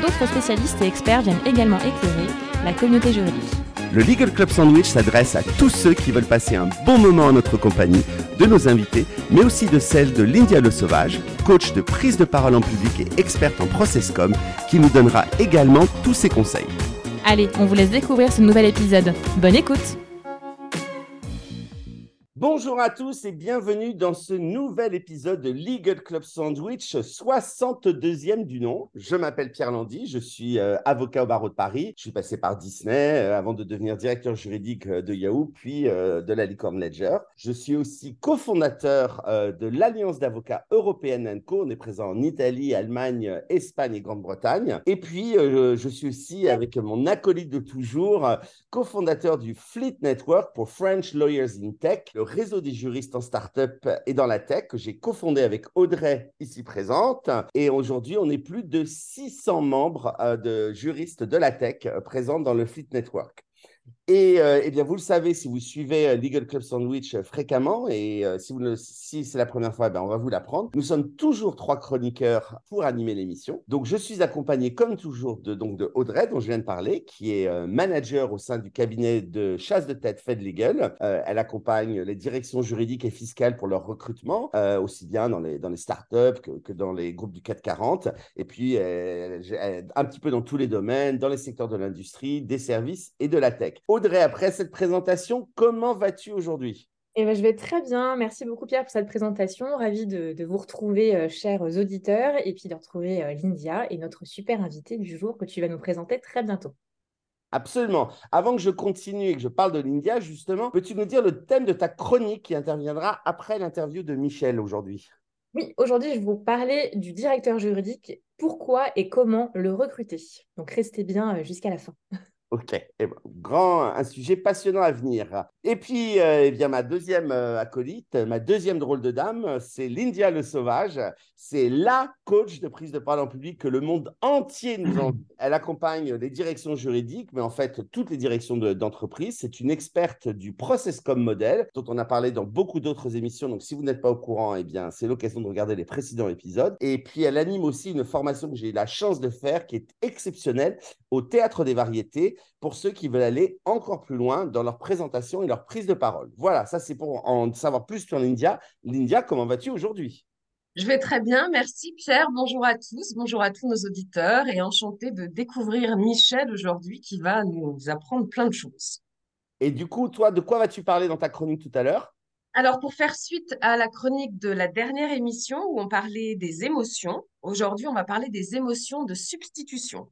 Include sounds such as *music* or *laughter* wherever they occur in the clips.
D'autres spécialistes et experts viennent également éclairer la communauté juridique. Le Legal Club Sandwich s'adresse à tous ceux qui veulent passer un bon moment en notre compagnie, de nos invités, mais aussi de celle de Lindia Le Sauvage, coach de prise de parole en public et experte en processcom, qui nous donnera également tous ses conseils. Allez, on vous laisse découvrir ce nouvel épisode. Bonne écoute Bonjour à tous et bienvenue dans ce nouvel épisode de Legal Club Sandwich, 62e du nom. Je m'appelle Pierre Landy, je suis euh, avocat au barreau de Paris. Je suis passé par Disney euh, avant de devenir directeur juridique euh, de Yahoo, puis de la Licorne Ledger. Je suis aussi cofondateur de l'Alliance d'avocats européenne Co. On est présent en Italie, Allemagne, Espagne et Grande-Bretagne. Et puis, je suis aussi avec mon acolyte de toujours, cofondateur du Fleet Network pour French Lawyers in Tech, réseau des juristes en start-up et dans la tech que j'ai cofondé avec Audrey ici présente. Et aujourd'hui, on est plus de 600 membres euh, de juristes de la tech euh, présents dans le Fleet Network. Et euh, eh bien, vous le savez, si vous suivez euh, Legal Club Sandwich euh, fréquemment, et si, vous si c'est la première fois, ben, on va vous l'apprendre. Nous sommes toujours trois chroniqueurs pour animer l'émission. Donc, je suis accompagné, comme toujours, de, donc, de Audrey, dont je viens de parler, qui est manager au sein du cabinet de chasse de tête Fed Legal. elle accompagne les directions juridiques et fiscales pour leur recrutement, aussi bien dans les, dans les startups que, que dans les groupes du 440. Et puis, un petit peu dans tous les domaines, dans les secteurs de l'industrie, des services et de la tech. Audrey, après cette présentation, comment vas-tu aujourd'hui? Eh ben, je vais très bien. Merci beaucoup, Pierre, pour cette présentation. Ravi de, vous retrouver, euh, chers auditeurs, et puis de retrouver euh, Lindia et notre super invité du jour que tu vas nous présenter très bientôt. Absolument. Avant que je continue et que je parle de l'India, justement, peux-tu nous dire le thème de ta chronique qui interviendra après l'interview de Michel aujourd'hui? Oui, aujourd'hui, je vais vous parler du directeur juridique. Pourquoi et comment le recruter? Donc, restez bien euh, jusqu'à la fin. *laughs* Ok, eh ben, grand, un sujet passionnant à venir. Et puis, euh, eh bien, ma deuxième euh, acolyte, ma deuxième drôle de dame, c'est Lindia Le Sauvage. C'est la coach de prise de parole en public que le monde entier nous envie. *clears throat* Elle accompagne les directions juridiques, mais en fait toutes les directions d'entreprise. c'est une experte du process comme modèle, dont on a parlé dans beaucoup d'autres émissions. Donc, si vous n'êtes pas au courant, eh bien, c'est l'occasion de regarder les précédents épisodes. Et puis, elle anime aussi une formation que j'ai eu la chance de faire, qui est exceptionnelle, au Théâtre des Variétés pour ceux qui veulent aller encore plus loin dans leur présentation et leur prise de parole. Voilà, ça c'est pour en savoir plus sur l'India. L'India, comment vas-tu aujourd'hui? Je vais très bien, merci Pierre. Bonjour à tous, bonjour à tous nos auditeurs et enchanté de découvrir Michel aujourd'hui qui va nous apprendre plein de choses. Et du coup, toi, de quoi vas-tu parler dans ta chronique tout à l'heure? Alors, pour faire suite à la chronique de la dernière émission où on parlait des émotions, aujourd'hui, on va parler des émotions de substitution.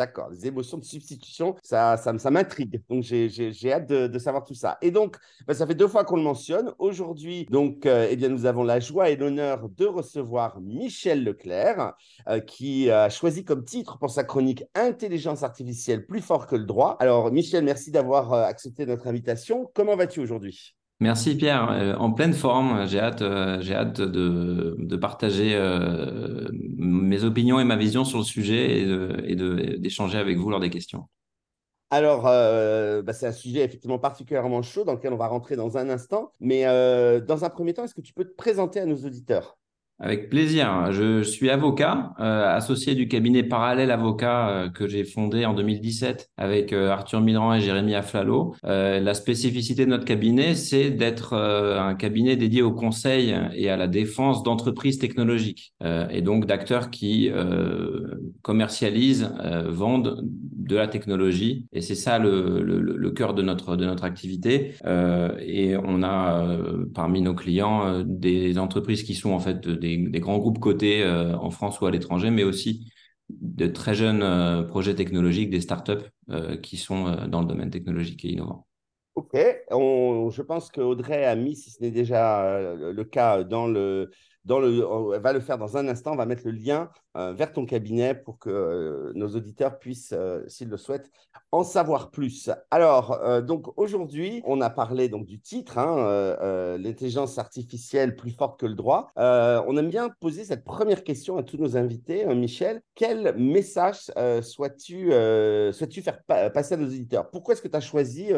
D'accord, les émotions de substitution, ça, ça, m'intrigue. Donc, j'ai hâte de, savoir tout ça. Et donc, bah, ça fait deux fois qu'on le mentionne. Aujourd'hui, donc, euh, eh bien, nous avons la joie et l'honneur de recevoir Michel Leclerc, euh, qui a choisi comme titre pour sa chronique Intelligence artificielle plus fort que le droit. Alors, Michel, merci d'avoir euh, accepté notre invitation. Comment vas-tu aujourd'hui? Merci Pierre, euh, en pleine forme. J'ai hâte, euh, de, partager euh, mes opinions et ma vision sur le sujet et, d'échanger avec vous lors des questions. Alors, bah, c'est un sujet effectivement particulièrement chaud dans lequel on va rentrer dans un instant. Mais dans un premier temps, est-ce que tu peux te présenter à nos auditeurs? Avec plaisir. Je suis avocat, euh, associé du cabinet Parallèle Avocat euh, que j'ai fondé en 2017 avec euh, Arthur Midran et Jérémy Aflalo. la spécificité de notre cabinet, c'est d'être un cabinet dédié au conseil et à la défense d'entreprises technologiques et donc d'acteurs qui commercialisent, vendent de la technologie. Et c'est ça le, le, le, cœur de notre, de notre activité. et on a parmi nos clients des entreprises qui sont en fait des des, grands groupes cotés euh, en France ou à l'étranger, mais aussi de très jeunes euh, projets technologiques, des startups euh, qui sont dans le domaine technologique et innovant. Ok, je pense qu'Audrey a mis, si ce n'est déjà le cas, dans le, va le faire dans un instant. On va mettre le lien vers ton cabinet pour que nos auditeurs puissent, s'ils le souhaitent, en savoir plus. Alors, donc aujourd'hui, on a parlé donc du titre, hein, l'intelligence artificielle plus forte que le droit. on aime bien poser cette première question à tous nos invités. Michel, quel message souhaites-tu souhaites faire passer à nos auditeurs? Pourquoi est-ce que tu as choisi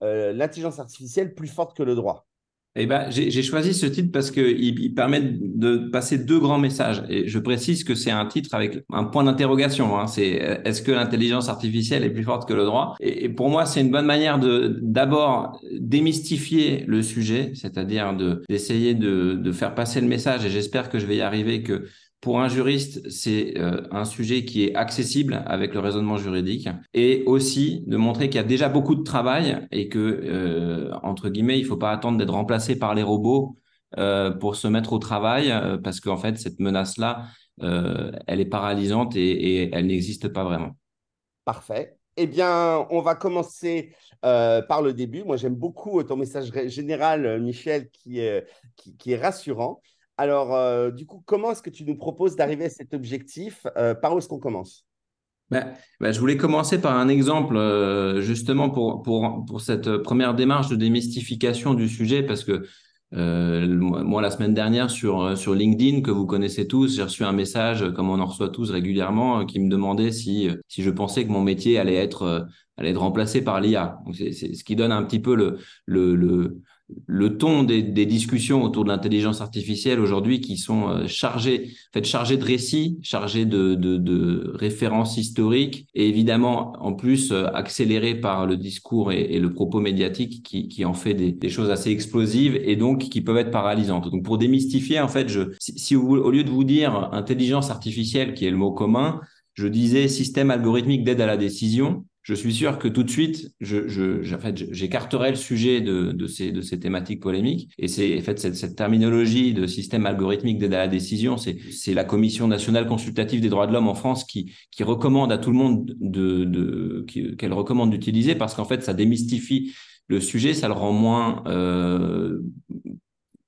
l'intelligence artificielle plus forte que le droit? Eh ben, j'ai choisi ce titre parce qu'il il permet de passer deux grands messages. Et je précise que c'est un titre avec un point d'interrogation. Hein. C'est est-ce que l'intelligence artificielle est plus forte que le droit? Et, pour moi, c'est une bonne manière de d'abord démystifier le sujet, c'est-à-dire d'essayer de, de faire passer le message. Et j'espère que je vais y arriver que pour un juriste, c'est euh, un sujet qui est accessible avec le raisonnement juridique et aussi de montrer qu'il y a déjà beaucoup de travail et que, euh, entre guillemets, il ne faut pas attendre d'être remplacé par les robots euh, pour se mettre au travail parce qu'en fait, cette menace-là, elle est paralysante et, elle n'existe pas vraiment. Parfait. Eh bien, on va commencer par le début. Moi, j'aime beaucoup ton message général, Michel, qui est rassurant. Alors, euh, du coup, comment est-ce que tu nous proposes d'arriver à cet objectif euh, Par où est-ce qu'on commence? Ben, ben, je voulais commencer par un exemple euh, justement pour, pour, pour cette première démarche de démystification du sujet parce que moi, la semaine dernière sur, sur LinkedIn, que vous connaissez tous, j'ai reçu un message, comme on en reçoit tous régulièrement, qui me demandait si, si je pensais que mon métier allait être, allait être remplacé par l'IA. C'est ce qui donne un petit peu le, le, le le ton des, discussions autour de l'intelligence artificielle aujourd'hui qui sont euh, chargées, en fait, chargées de récits, chargées de, de, références historiques et évidemment en plus euh, accélérées par le discours et, le propos médiatique qui, qui en fait des, choses assez explosives et donc qui peuvent être paralysantes. Donc pour démystifier, en fait, je, si, si vous, au lieu de vous dire intelligence artificielle qui est le mot commun, je disais système algorithmique d'aide à la décision je suis sûr que tout de suite, je, je, j'écarterai le sujet de, de, ces, de ces thématiques polémiques. Et c'est en fait cette, cette, terminologie de système algorithmique d'aide à la décision, c'est, c'est la Commission nationale consultative des droits de l'homme en France qui, qui recommande à tout le monde de, de qu'elle recommande d'utiliser parce qu'en fait, ça démystifie le sujet, ça le rend moins euh,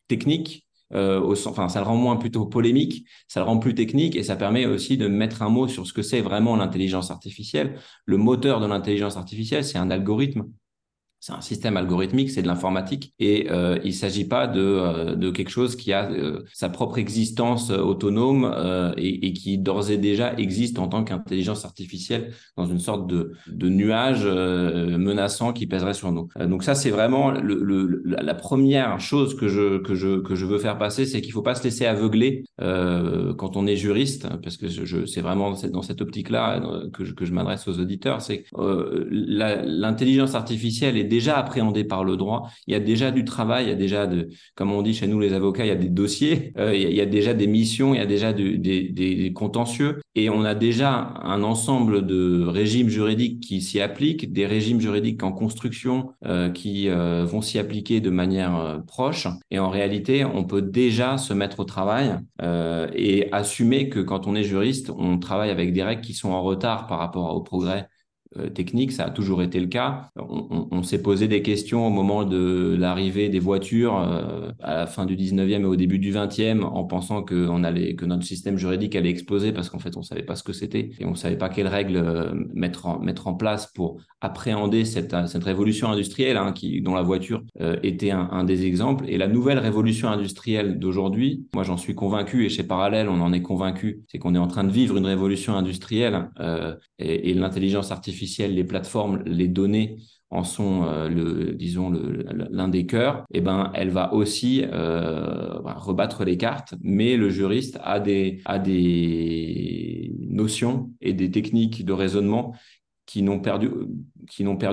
technique euh, au, enfin, ça le rend moins plutôt polémique, ça le rend plus technique et ça permet aussi de mettre un mot sur ce que c'est vraiment l'intelligence artificielle. Le moteur de l'intelligence artificielle, c'est un algorithme c'est un système algorithmique, c'est de l'informatique, et euh, il ne s'agit pas de, euh, de, quelque chose qui a euh, sa propre existence autonome et, qui d'ores et déjà existe en tant qu'intelligence artificielle dans une sorte de, de nuage menaçant qui pèserait sur nous. donc ça, c'est vraiment la première chose que je, que je, que je veux faire passer, c'est qu'il ne faut pas se laisser aveugler quand on est juriste, parce que je, c'est vraiment dans cette optique-là que je, que je m'adresse aux auditeurs, c'est l'intelligence artificielle est déjà appréhendé par le droit. Il y a déjà du travail, il y a déjà, de, comme on dit chez nous les avocats, il y a des dossiers, euh, il, y a, déjà des missions, il y a déjà des, contentieux. Et on a déjà un ensemble de régimes juridiques qui s'y appliquent, des régimes juridiques en construction euh, qui euh, vont s'y appliquer de manière proche. Et en réalité, on peut déjà se mettre au travail et assumer que quand on est juriste, on travaille avec des règles qui sont en retard par rapport au progrès technique, ça a toujours été le cas. On, s'est posé des questions au moment de l'arrivée des voitures euh, à la fin du 19e et au début du 20e en pensant que, on allait, que notre système juridique allait exploser parce qu'en fait, on ne savait pas ce que c'était et on ne savait pas quelles règles euh, mettre, en, mettre en place pour appréhender cette, cette révolution industrielle hein, qui, dont la voiture était un, des exemples. Et la nouvelle révolution industrielle d'aujourd'hui, moi j'en suis convaincu et chez Parallèle, on en est convaincu, c'est qu'on est en train de vivre une révolution industrielle et l'intelligence artificielle les plateformes, les données en sont euh, le disons l'un des cœurs eh ben elle va aussi euh, rebattre les cartes. Mais le juriste a des notions et des techniques de raisonnement qui n'ont perdu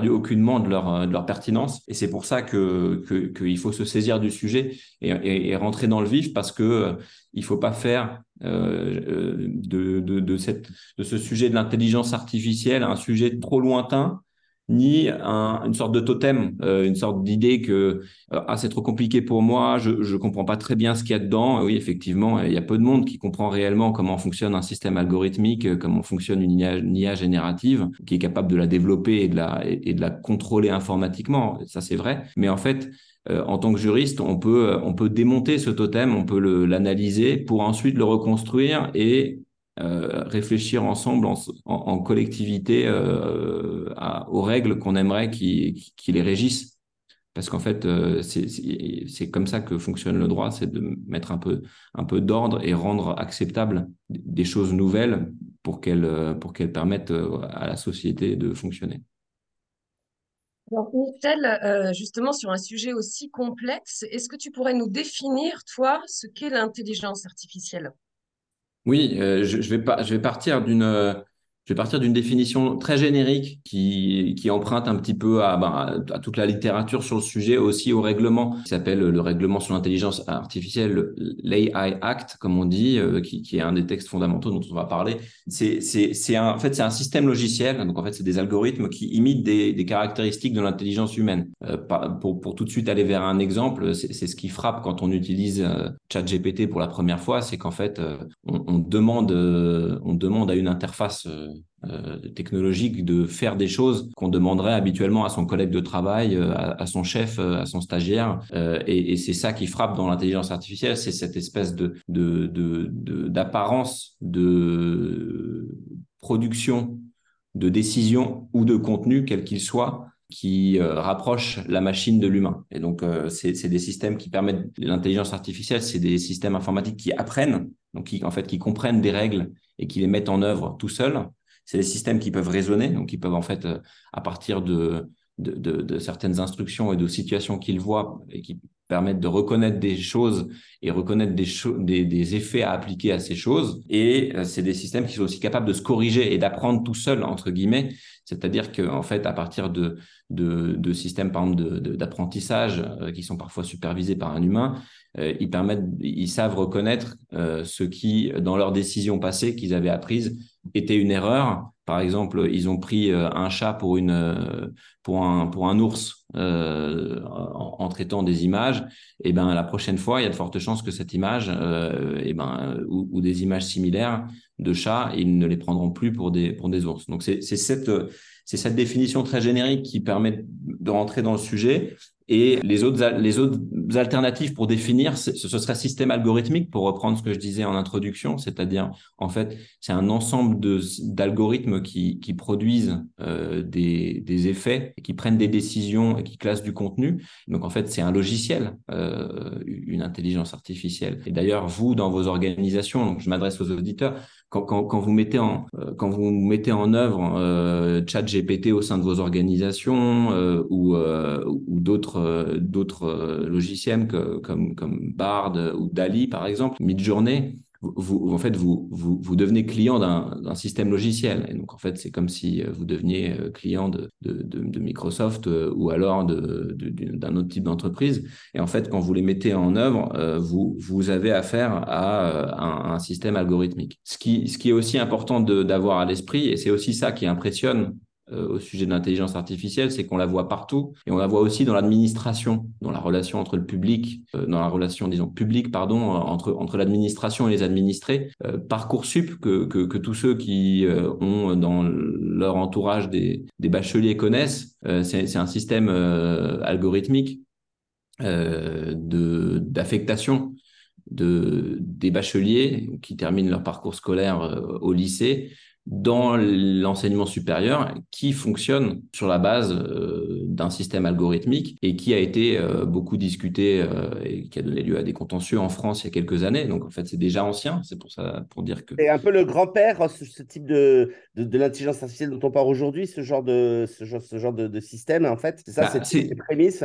aucunement de leur pertinence. Et c'est pour ça qu'il faut se saisir du sujet et, rentrer dans le vif parce que euh, il faut pas faire de, cette, de ce sujet de l'intelligence artificielle un sujet trop lointain ni une sorte de totem, euh, une sorte d'idée que euh, ah c'est trop compliqué pour moi, je ne comprends pas très bien ce qu'il y a dedans. oui, effectivement, il y a peu de monde qui comprend réellement comment fonctionne un système algorithmique, euh, comment fonctionne une IA, générative, qui est capable de la développer et de la, et, de la contrôler informatiquement. Ça c'est vrai, mais en fait en tant que juriste, on peut, on peut démonter ce totem, on peut l'analyser pour ensuite le reconstruire et euh, réfléchir ensemble en, collectivité euh, aux règles qu'on aimerait qui, les régissent. Parce qu'en fait, euh, c'est comme ça que fonctionne le droit, c'est de mettre un peu, d'ordre et rendre acceptable des choses nouvelles pour qu'elles permettent à la société de fonctionner. Michel, justement, sur un sujet aussi complexe, est-ce que tu pourrais nous définir, toi, ce qu'est l'intelligence artificielle? Oui, euh, je, je, vais pas, je vais partir d'une euh, je vais partir d'une définition très générique qui, qui emprunte un petit peu à, ben, à, toute la littérature sur le sujet, aussi au règlement qui s'appelle le règlement sur l'intelligence artificielle, l'AI Act, comme on dit, euh, qui, qui, est un des textes fondamentaux dont on va parler. C'est, un, en fait, c'est un système logiciel. Donc, en fait, c'est des algorithmes qui imitent des, des caractéristiques de l'intelligence humaine. Euh, pour, pour tout de suite aller vers un exemple, c'est, ce qui frappe quand on utilise euh, ChatGPT pour la première fois, c'est qu'en fait, euh, on, on, demande, on demande à une interface technologique de faire des choses qu'on demanderait habituellement à son collègue de travail, euh, à, son chef, euh, à son stagiaire. et, c'est ça qui frappe dans l'intelligence artificielle, c'est cette espèce de, d'apparence de, production de décision ou de contenu, quel qu'il soit, qui rapproche la machine de l'humain. Et donc, c'est, c'est des systèmes qui permettent l'intelligence artificielle, c'est des systèmes informatiques qui apprennent, donc qui en fait qui comprennent des règles et qui les mettent en œuvre tout seuls c'est des systèmes qui peuvent raisonner, donc qui peuvent en fait, euh, à partir de, de, de, certaines instructions et de situations qu'ils voient et qui permettent de reconnaître des choses et reconnaître des, des, des effets à appliquer à ces choses. Et euh, c'est des systèmes qui sont aussi capables de se corriger et d'apprendre tout seul, entre guillemets. C'est-à-dire qu'en fait, à partir de, de, de systèmes, par exemple, d'apprentissage euh, qui sont parfois supervisés par un humain, ils permettent, ils savent reconnaître ce qui, dans leurs décisions passées qu'ils avaient apprises, était une erreur. Par exemple, ils ont pris euh, un chat pour une euh, pour un pour un ours euh, en, traitant des images. Et ben la prochaine fois, il y a de fortes chances que cette image, et ben ou, des images similaires de chats, ils ne les prendront plus pour des pour des ours. Donc c'est cette cette définition très générique qui permet de rentrer dans le sujet. Et les autres, les autres alternatives pour définir, ce, serait système algorithmique, pour reprendre ce que je disais en introduction, c'est-à-dire, en fait, c'est un ensemble d'algorithmes qui, qui produisent euh, des, des effets, qui prennent des décisions et qui classent du contenu. Donc, en fait, c'est un logiciel, euh, une intelligence artificielle. Et d'ailleurs, vous, dans vos organisations, donc je m'adresse aux auditeurs, quand, vous mettez en euh, quand vous mettez en œuvre euh, ChatGPT au sein de vos organisations euh, ou, d'autres logiciels comme comme Bard ou Dali par exemple, Midjourney, vous, en fait, vous, vous, vous devenez client d'un système logiciel. Et donc, en fait, c'est comme si euh, vous deveniez euh, client de, de, de, Microsoft euh, ou alors d'un autre type d'entreprise. Et en fait, quand vous les mettez en œuvre, vous, vous avez affaire à un, un système algorithmique. Ce qui, ce qui est aussi important d'avoir à l'esprit, et c'est aussi ça qui impressionne au sujet de l'intelligence artificielle, c'est qu'on la voit partout et on la voit aussi dans l'administration, dans la relation entre le public, euh, dans la relation, disons, publique, pardon, euh, entre, entre l'administration et les administrés. Parcoursup, que, que, que, tous ceux qui ont dans leur entourage des, des bacheliers connaissent, c'est un système algorithmique d'affectation de, des bacheliers qui terminent leur parcours scolaire au lycée dans l'enseignement supérieur qui fonctionne sur la base euh, d'un système algorithmique et qui a été euh, beaucoup discuté euh, et qui a donné lieu à des contentieux en France il y a quelques années. Donc en fait, c'est déjà ancien. C'est pour ça pour dire que. C'est un peu le grand-père, ce, type de, de, l'intelligence artificielle dont on parle aujourd'hui, ce genre de ce genre, ce genre de, système en fait. C'est ça, bah, c'est les prémices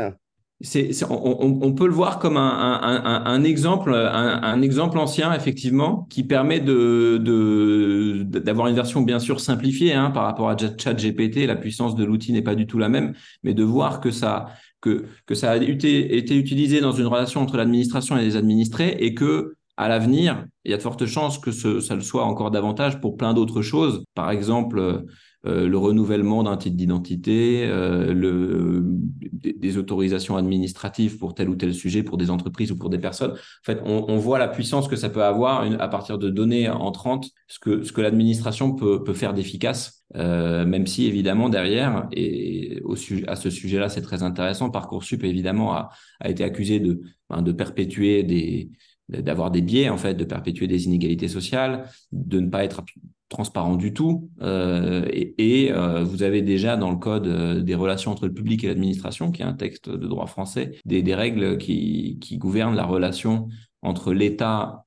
on, peut le voir comme un, exemple, un, exemple ancien effectivement, qui permet de, d'avoir une version bien sûr simplifiée hein, par rapport à ChatGPT. La puissance de l'outil n'est pas du tout la même, mais de voir que ça a été, été utilisé dans une relation entre l'administration et les administrés et que à l'avenir, il y a de fortes chances que ce, ça le soit encore davantage pour plein d'autres choses. Par exemple, le renouvellement d'un titre d'identité, le, des, autorisations administratives pour tel ou tel sujet, pour des entreprises ou pour des personnes. En fait, on, voit la puissance que ça peut avoir à partir de données entrantes, ce que, ce que l'administration peut, peut faire d'efficace, même si évidemment derrière, et au, à ce sujet-là, c'est très intéressant, Parcoursup évidemment a, a été accusé de, ben, de perpétuer des d'avoir des biais en fait, de perpétuer des inégalités sociales, de ne pas être transparent du tout. Euh, et, euh, vous avez déjà dans le code euh, des relations entre le public et l'administration, qui est un texte de droit français, des, des règles qui, qui gouvernent la relation entre l'État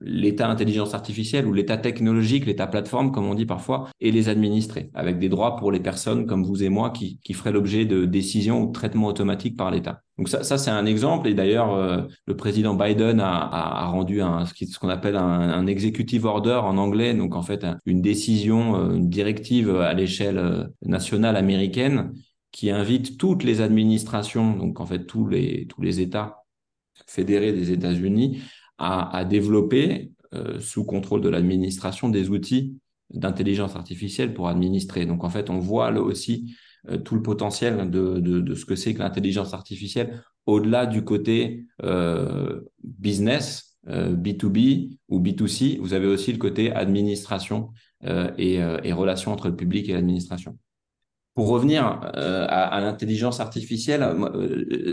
l'état intelligence artificielle ou l'état technologique, l'état plateforme, comme on dit parfois, et les administrés, avec des droits pour les personnes comme vous et moi qui, qui feraient l'objet de décisions ou de traitements automatiques par l'État. Donc ça, ça c'est un exemple. Et d'ailleurs, euh, le président Biden a, a, rendu un, ce qu'on appelle un, un, executive order en anglais, donc en fait une décision, euh, une directive à l'échelle euh, nationale américaine qui invite toutes les administrations, donc en fait tous les, tous les États fédérés des États-Unis, à, développer, euh, sous contrôle de l'administration, des outils d'intelligence artificielle pour administrer. Donc en fait, on voit là aussi euh, tout le potentiel de, de, ce que c'est que l'intelligence artificielle au-delà du côté euh, business, B2B ou B2C. Vous avez aussi le côté administration et, et relations entre le public et l'administration. Pour revenir à, à l'intelligence artificielle,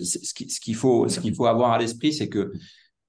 ce qu'il faut, ce qu'il faut avoir à l'esprit, c'est que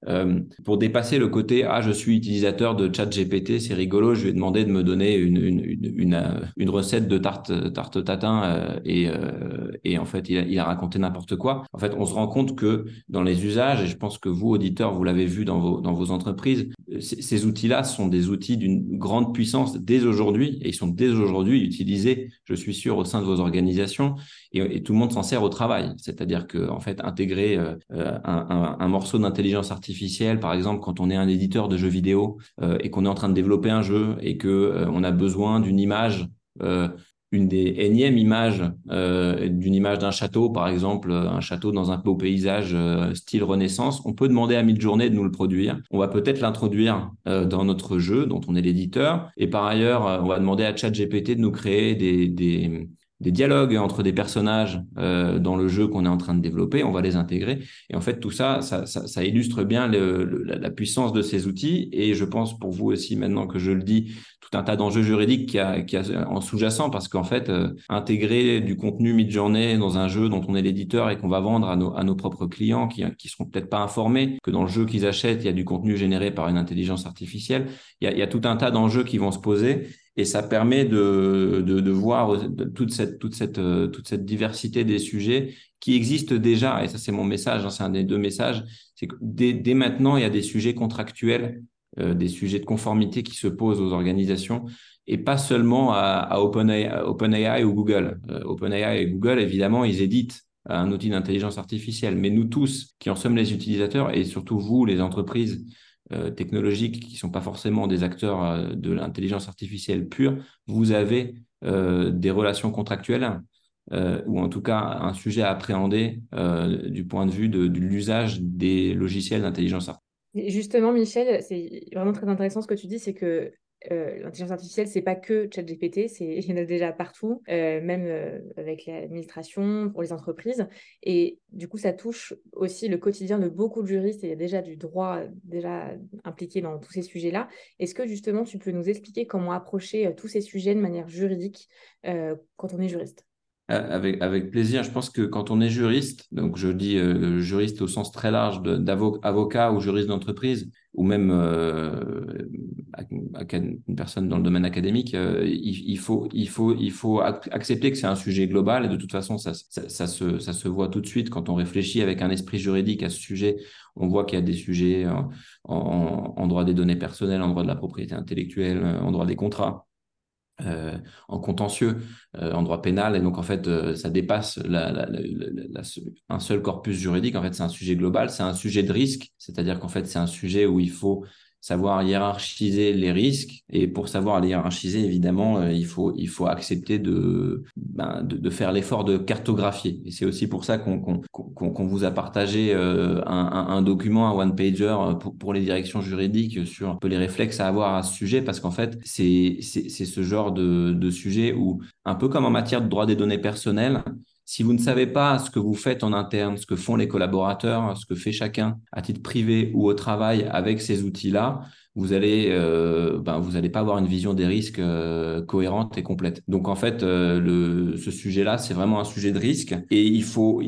euh, pour dépasser le côté ah je suis utilisateur de ChatGPT c'est rigolo je vais demander de me donner une une, une, une, recette de tarte tarte tatin euh, et euh, et en fait il a, il a raconté n'importe quoi. En fait on se rend compte que dans les usages et je pense que vous auditeurs vous l'avez vu dans vos dans vos entreprises ces outils là sont des outils d'une grande puissance dès aujourd'hui et ils sont dès aujourd'hui utilisés je suis sûr au sein de vos organisations et, tout le monde s'en sert au travail c'est-à-dire que en fait intégrer un, un, un morceau d'intelligence artificielle par exemple, quand on est un éditeur de jeux vidéo euh, et qu'on est en train de développer un jeu et que euh, on a besoin d'une image, euh, une des énièmes images, d'une image d'un château, par exemple, un château dans un beau paysage style Renaissance, on peut demander à Midjourney de nous le produire. On va peut-être l'introduire dans notre jeu dont on est l'éditeur. Et par ailleurs, on va demander à ChatGPT de nous créer des, des des dialogues entre des personnages euh, dans le jeu qu'on est en train de développer, on va les intégrer. Et en fait, tout ça, ça, ça, ça illustre bien le, la puissance de ces outils. Et je pense pour vous aussi, maintenant que je le dis, tout un tas d'enjeux juridiques qui a, a en sous-jacent, parce qu'en fait, euh, intégrer du contenu mid-journée dans un jeu dont on est l'éditeur et qu'on va vendre à nos, à nos propres clients qui, qui seront peut-être pas informés que dans le jeu qu'ils achètent, il y a du contenu généré par une intelligence artificielle. Il y a, il y a tout un tas d'enjeux qui vont se poser et ça permet de, de, de voir toute cette, toute, cette, euh, toute cette diversité des sujets qui existent déjà. Et ça, c'est mon message, hein, c'est un des deux messages. C'est que dès, dès, maintenant, il y a des sujets contractuels, euh, des sujets de conformité qui se posent aux organisations et pas seulement à, OpenAI, ou Google. Euh, OpenAI et Google, évidemment, ils éditent un outil d'intelligence artificielle. Mais nous tous, qui en sommes les utilisateurs, et surtout vous, les entreprises, technologiques qui ne sont pas forcément des acteurs euh, de l'intelligence artificielle pure, vous avez euh, des relations contractuelles ou en tout cas un sujet à appréhender du point de vue de, l'usage des logiciels d'intelligence artificielle. Justement, Michel, c'est vraiment très intéressant ce que tu dis, c'est que euh, l'intelligence artificielle, c'est pas que ChatGPT, c'est il y en a déjà partout, euh, même euh, avec l'administration, pour les entreprises. Et du coup, ça touche aussi le quotidien de beaucoup de juristes et il y a déjà du droit déjà impliqué dans tous ces sujets-là. Est-ce que justement, tu peux nous expliquer comment approcher tous ces sujets de manière juridique quand on est juriste? Avec, avec plaisir. Je pense que quand on est juriste, donc je dis juriste au sens très large d'avocat ou juriste d'entreprise, ou même euh, une personne dans le domaine académique, euh, il, il, faut, il, faut, il faut accepter que c'est un sujet global et de toute façon, ça, ça, ça, se, ça se voit tout de suite quand on réfléchit avec un esprit juridique à ce sujet. On voit qu'il y a des sujets en, en, en droit des données personnelles, en droit de la propriété intellectuelle, en droit des contrats. Euh, en contentieux, euh, en droit pénal, et donc en fait, euh, ça dépasse la, un seul corpus juridique. En fait, c'est un sujet global, c'est un sujet de risque, c'est-à-dire qu'en fait, c'est un sujet où il faut savoir hiérarchiser les risques. Et pour savoir les hiérarchiser, évidemment, euh, il, faut, il faut accepter de, ben, de, de, faire l'effort de cartographier. Et c'est aussi pour ça qu'on qu'on qu'on vous a partagé euh, un, un, document, un one-pager euh, pour, pour, les directions juridiques sur un peu les réflexes à avoir à ce sujet, parce qu'en fait, c'est ce genre de, de sujet où, un peu comme en matière de droit des données personnelles, si vous ne savez pas ce que vous faites en interne, ce que font les collaborateurs, ce que fait chacun à titre privé ou au travail avec ces outils-là, vous allez, euh, ben, vous n'allez pas avoir une vision des risques euh, cohérente et complète. Donc en fait, euh, ce sujet-là, c'est vraiment un sujet de risque et il faut,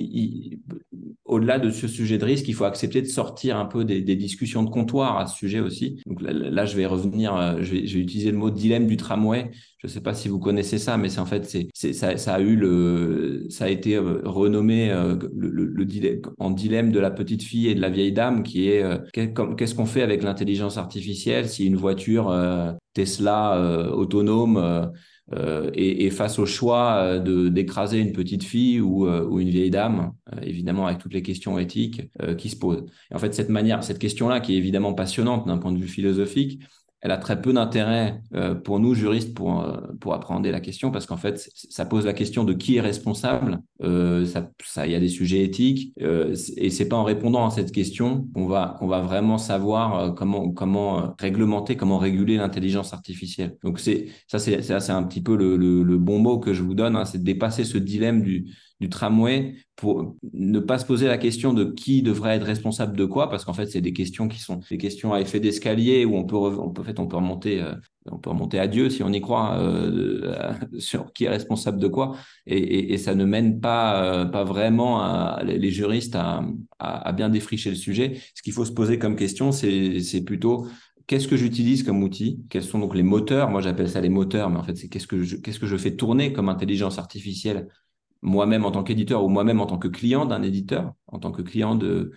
au-delà de ce sujet de risque, il faut accepter de sortir un peu des, discussions de comptoir à ce sujet aussi. Donc là, je vais revenir, euh, je vais, utiliser le mot dilemme du tramway. Je ne sais pas si vous connaissez ça, mais c'est en fait, ça, a eu le, ça a été renommé le, le, le dilemme, en dilemme de la petite fille et de la vieille dame, qui est qu'est-ce qu'on fait avec l'intelligence artificielle si une voiture euh, Tesla euh, autonome euh, est, face au choix de d'écraser une petite fille ou, ou une vieille dame, évidemment avec toutes les questions éthiques qui se posent. Et en fait, cette manière, cette question-là, qui est évidemment passionnante d'un point de vue philosophique, elle a très peu d'intérêt euh, pour nous juristes pour euh, pour appréhender la question parce qu'en fait ça pose la question de qui est responsable euh, ça ça y a des sujets éthiques euh, et c'est pas en répondant à cette question qu'on va qu'on va vraiment savoir euh, comment comment réglementer comment réguler l'intelligence artificielle. Donc c'est ça c'est c'est un petit peu le, le, le, bon mot que je vous donne hein, c'est de dépasser ce dilemme du du tramway pour ne pas se poser la question de qui devrait être responsable de quoi, parce qu'en fait, c'est des questions qui sont des questions à effet d'escalier où on peut, en fait, on peut remonter, euh, on peut remonter à Dieu si on y croit euh, *laughs* sur qui est responsable de quoi, et, ça ne mène pas, euh, pas vraiment à, les juristes à, bien défricher le sujet. Ce qu'il faut se poser comme question, c'est plutôt qu'est-ce que j'utilise comme outil? Quels sont donc les moteurs? Moi, j'appelle ça les moteurs, mais en fait, c'est qu'est-ce que je, qu'est-ce que je fais tourner comme intelligence artificielle moi-même en tant qu'éditeur ou moi-même en tant que client d'un éditeur, en tant que client de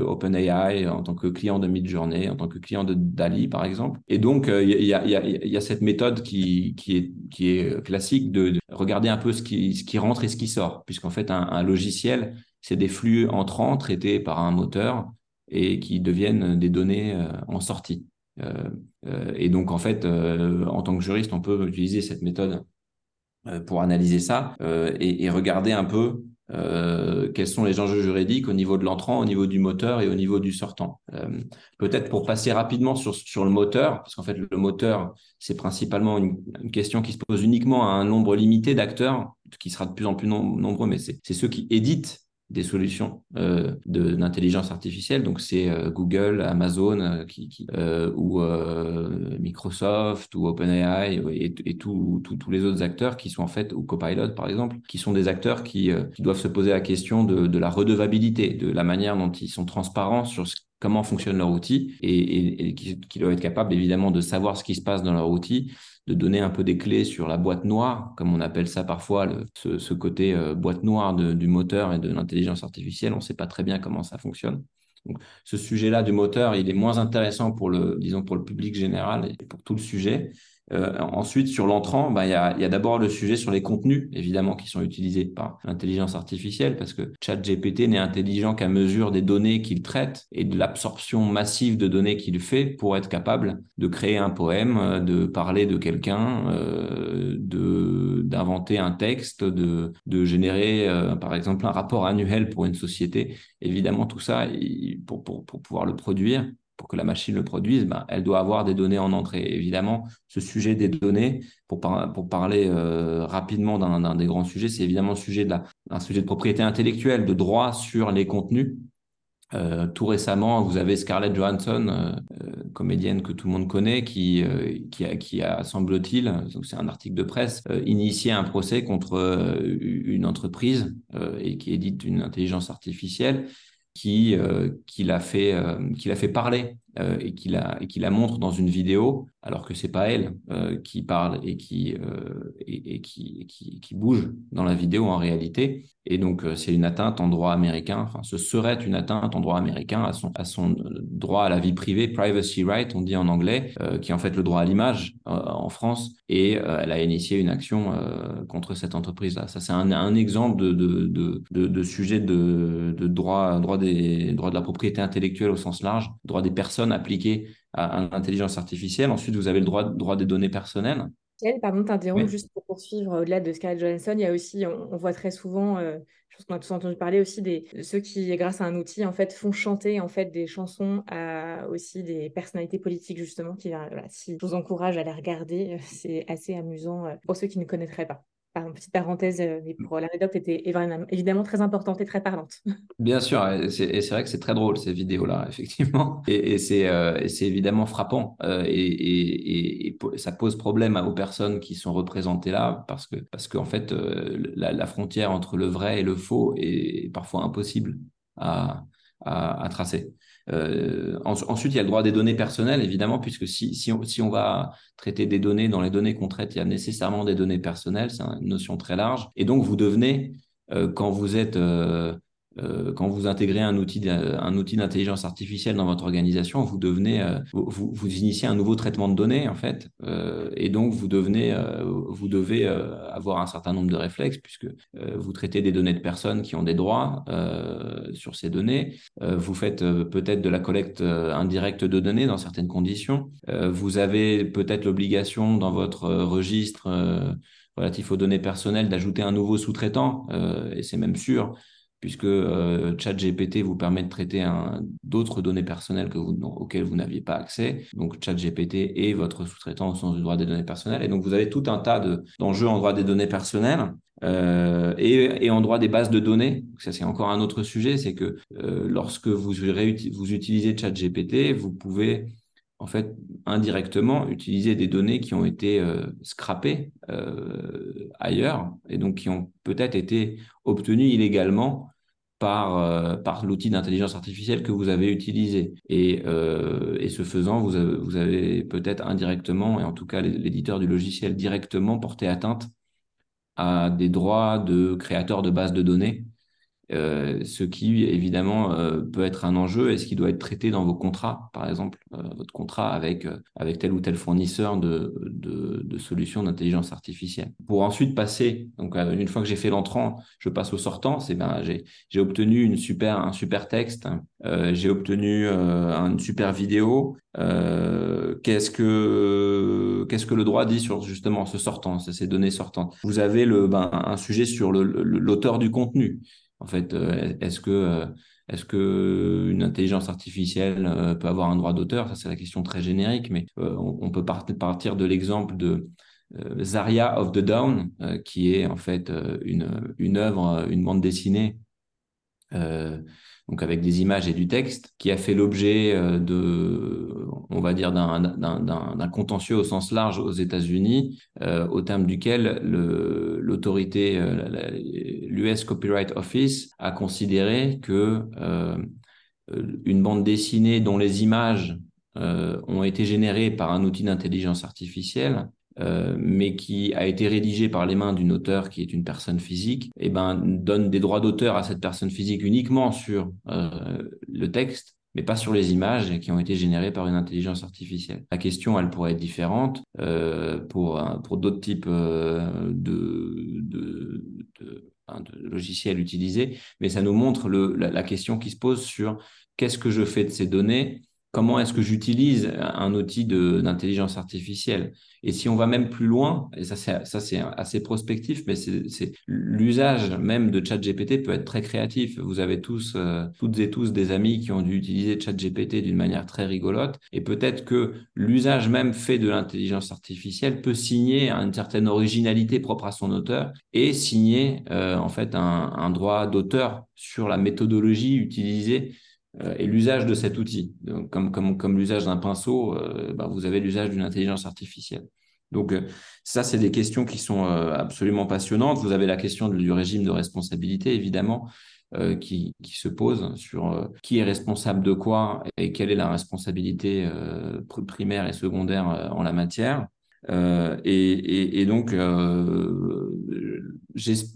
OpenAI, en tant que client de Midjourney, en tant que client de Dali, par exemple. Et donc, il y, a, y, a, y, a, cette méthode qui, qui, est, qui est classique de, de, regarder un peu ce qui, ce qui rentre et ce qui sort, puisqu'en fait, un, logiciel, c'est des flux entrants traités par un moteur et qui deviennent des données euh, en sortie. Euh, euh, et donc, en fait, euh, en tant que juriste, on peut utiliser cette méthode euh, pour analyser ça euh, et, et, regarder un peu euh, quels sont les enjeux juridiques au niveau de l'entrant, au niveau du moteur et au niveau du sortant. Euh, Peut-être pour passer rapidement sur, sur le moteur, parce qu'en fait le moteur, c'est principalement une, question qui se pose uniquement à un nombre limité d'acteurs, qui sera de plus en plus nom nombreux, mais c'est ceux qui éditent des solutions euh, d'intelligence artificielle. Donc c'est euh, Google, Amazon euh, euh, ou Microsoft ou OpenAI et, tous les autres acteurs qui sont en fait ou Copilot par exemple, qui sont des acteurs qui, doivent se poser la question de, la redevabilité, de la manière dont ils sont transparents sur comment fonctionne leur outil et, et, et qui, qui doivent être capables évidemment de savoir ce qui se passe dans leur outil de donner un peu des clés sur la boîte noire, comme on appelle ça parfois, ce, côté euh, boîte noire du moteur et de l'intelligence artificielle. On ne sait pas très bien comment ça fonctionne. Donc, ce sujet-là du moteur, il est moins intéressant pour le, disons, pour le public général et pour tout le sujet. Euh, ensuite, sur l'entrant, bah, il y a, y a d'abord le sujet sur les contenus, évidemment, qui sont utilisés par l'intelligence artificielle, parce que ChatGPT n'est intelligent qu'à mesure des données qu'il traite et de l'absorption massive de données qu'il fait pour être capable de créer un poème, euh, de parler de quelqu'un, euh, de d'inventer un texte, de, de générer, euh, par exemple, un rapport annuel pour une société. Évidemment, tout ça, pour, pour, pour pouvoir le produire, pour que la machine le produise, ben, elle doit avoir des données en entrée. évidemment, ce sujet des données, pour, pour parler euh, rapidement d'un des grands sujets, c'est évidemment le sujet de la, un sujet de propriété intellectuelle, de droit sur les contenus. Euh, tout récemment, vous avez Scarlett Johansson, euh, euh comédienne que tout le monde connaît, qui, euh, qui a, qui a semble-t-il, c'est un article de presse, euh, initié un procès contre une entreprise et qui édite une intelligence artificielle qui, euh, qui l'a fait, euh, qui l'a fait parler euh, et qui la, montre dans une vidéo, alors que c'est pas elle euh, qui parle et qui, euh, et, qui, qui, bouge dans la vidéo en réalité. Et donc, c'est une atteinte en droit américain, enfin, ce serait une atteinte en droit américain à son, à son droit à la vie privée, privacy right, on dit en anglais, qui est en fait le droit à l'image en France. Et elle a initié une action contre cette entreprise-là. Ça, c'est un, exemple de, de, de, de, de sujet de, de droit, droit, des, droit de la propriété intellectuelle au sens large, droit des personnes appliqué à, l'intelligence artificielle. Ensuite, vous avez le droit, droit des données personnelles. Pardon, t'interromps juste pour poursuivre au-delà de Scarlett Johansson. Il y a aussi, on, voit très souvent, euh, je pense qu'on a tous entendu parler aussi des de ceux qui, grâce à un outil, en fait, font chanter en fait des chansons à aussi des personnalités politiques justement. Qui, voilà, si je vous encourage à les regarder, c'est assez amusant pour ceux qui ne connaîtraient pas une petite parenthèse, euh, mais pour l'anecdote était évidemment très importante et très parlante. *laughs* Bien sûr, et c'est vrai que c'est très drôle ces vidéos-là, *laughs* effectivement, et, euh, et c'est évidemment frappant, euh, et, ça pose problème aux personnes qui sont représentées là, parce que parce qu'en fait, la, frontière entre le vrai et le faux est parfois impossible à tracer. Euh, ensuite, il y a le droit des données personnelles, évidemment, puisque si, si, on, si on va traiter des données, dans les données qu'on traite, il y a nécessairement des données personnelles, c'est une notion très large. Et donc, vous devenez, euh, quand vous êtes euh, euh, quand vous intégrez un outil, d'intelligence artificielle dans votre organisation, vous devenez, euh, vous, vous, initiez un nouveau traitement de données en fait, euh, et donc vous devenez, vous devez avoir un certain nombre de réflexes puisque vous traitez des données de personnes qui ont des droits sur ces données. vous faites peut-être de la collecte indirecte de données dans certaines conditions. vous avez peut-être l'obligation dans votre registre relatif aux données personnelles d'ajouter un nouveau sous-traitant, et c'est même sûr puisque euh, ChatGPT vous permet de traiter d'autres données personnelles que vous, auxquelles vous n'aviez pas accès. Donc ChatGPT est votre sous-traitant au sens du droit des données personnelles. Et donc vous avez tout un tas d'enjeux en droit des données personnelles. Euh, et, et, en droit des bases de données, ça c'est encore un autre sujet, c'est que euh, lorsque vous, vous utilisez ChatGPT, vous pouvez en fait indirectement utiliser des données qui ont été euh, scrappées euh, ailleurs et donc qui ont peut-être été obtenues illégalement par, euh, par l'outil d'intelligence artificielle que vous avez utilisé. Et, et ce faisant, vous avez peut-être indirectement, et en tout cas l'éditeur du logiciel directement porté atteinte à des droits de créateurs de bases de données euh, ce qui évidemment euh, peut être un enjeu et ce qui doit être traité dans vos contrats, par exemple, euh, votre contrat avec, avec tel ou tel fournisseur de, de, de solutions d'intelligence artificielle. Pour ensuite passer, donc une fois que j'ai fait l'entrant, je passe au sortant, c'est ben, j'ai obtenu une super, un super texte, j'ai obtenu une super vidéo. qu'est-ce que qu'est-ce que le droit dit sur justement ce sortant, ces données sortantes? Vous avez le, ben, un sujet sur l'auteur du contenu. En fait, euh, est-ce que euh, est-ce que une intelligence artificielle euh, peut avoir un droit d'auteur? Ça, c'est la question très générique, mais on, peut partir de l'exemple de Zaria of the Dawn, qui est en fait une, une œuvre, une bande dessinée donc avec des images et du texte, qui a fait l'objet euh, de, on va dire, d'un contentieux au sens large aux États-Unis, euh, au terme duquel l'autorité, euh, l'US Copyright Office, a considéré que une bande dessinée dont les images ont été générées par un outil d'intelligence artificielle euh, mais qui a été rédigé par les mains d'une auteur qui est une personne physique, et eh ben, donne des droits d'auteur à cette personne physique uniquement sur euh, le texte, mais pas sur les images qui ont été générées par une intelligence artificielle. La question, elle pourrait être différente euh, pour, pour d'autres types de, de, de, de, logiciels utilisés, mais ça nous montre le, la question qui se pose sur qu'est-ce que je fais de ces données comment est-ce que j'utilise un outil d'intelligence artificielle Et si on va même plus loin, et ça c'est assez prospectif, mais c'est l'usage même de ChatGPT peut être très créatif. Vous avez tous, euh, toutes et tous des amis qui ont dû utiliser ChatGPT d'une manière très rigolote, et peut-être que l'usage même fait de l'intelligence artificielle peut signer une certaine originalité propre à son auteur et signer euh, en fait un, droit d'auteur sur la méthodologie utilisée et l'usage de cet outil. comme, comme, comme l'usage d'un pinceau, euh, bah, vous avez l'usage d'une intelligence artificielle. Donc euh, ça, c'est des questions qui sont absolument passionnantes. Vous avez la question du régime de responsabilité, évidemment, qui, qui, se pose sur qui est responsable de quoi et quelle est la responsabilité primaire et secondaire en la matière. Et, donc,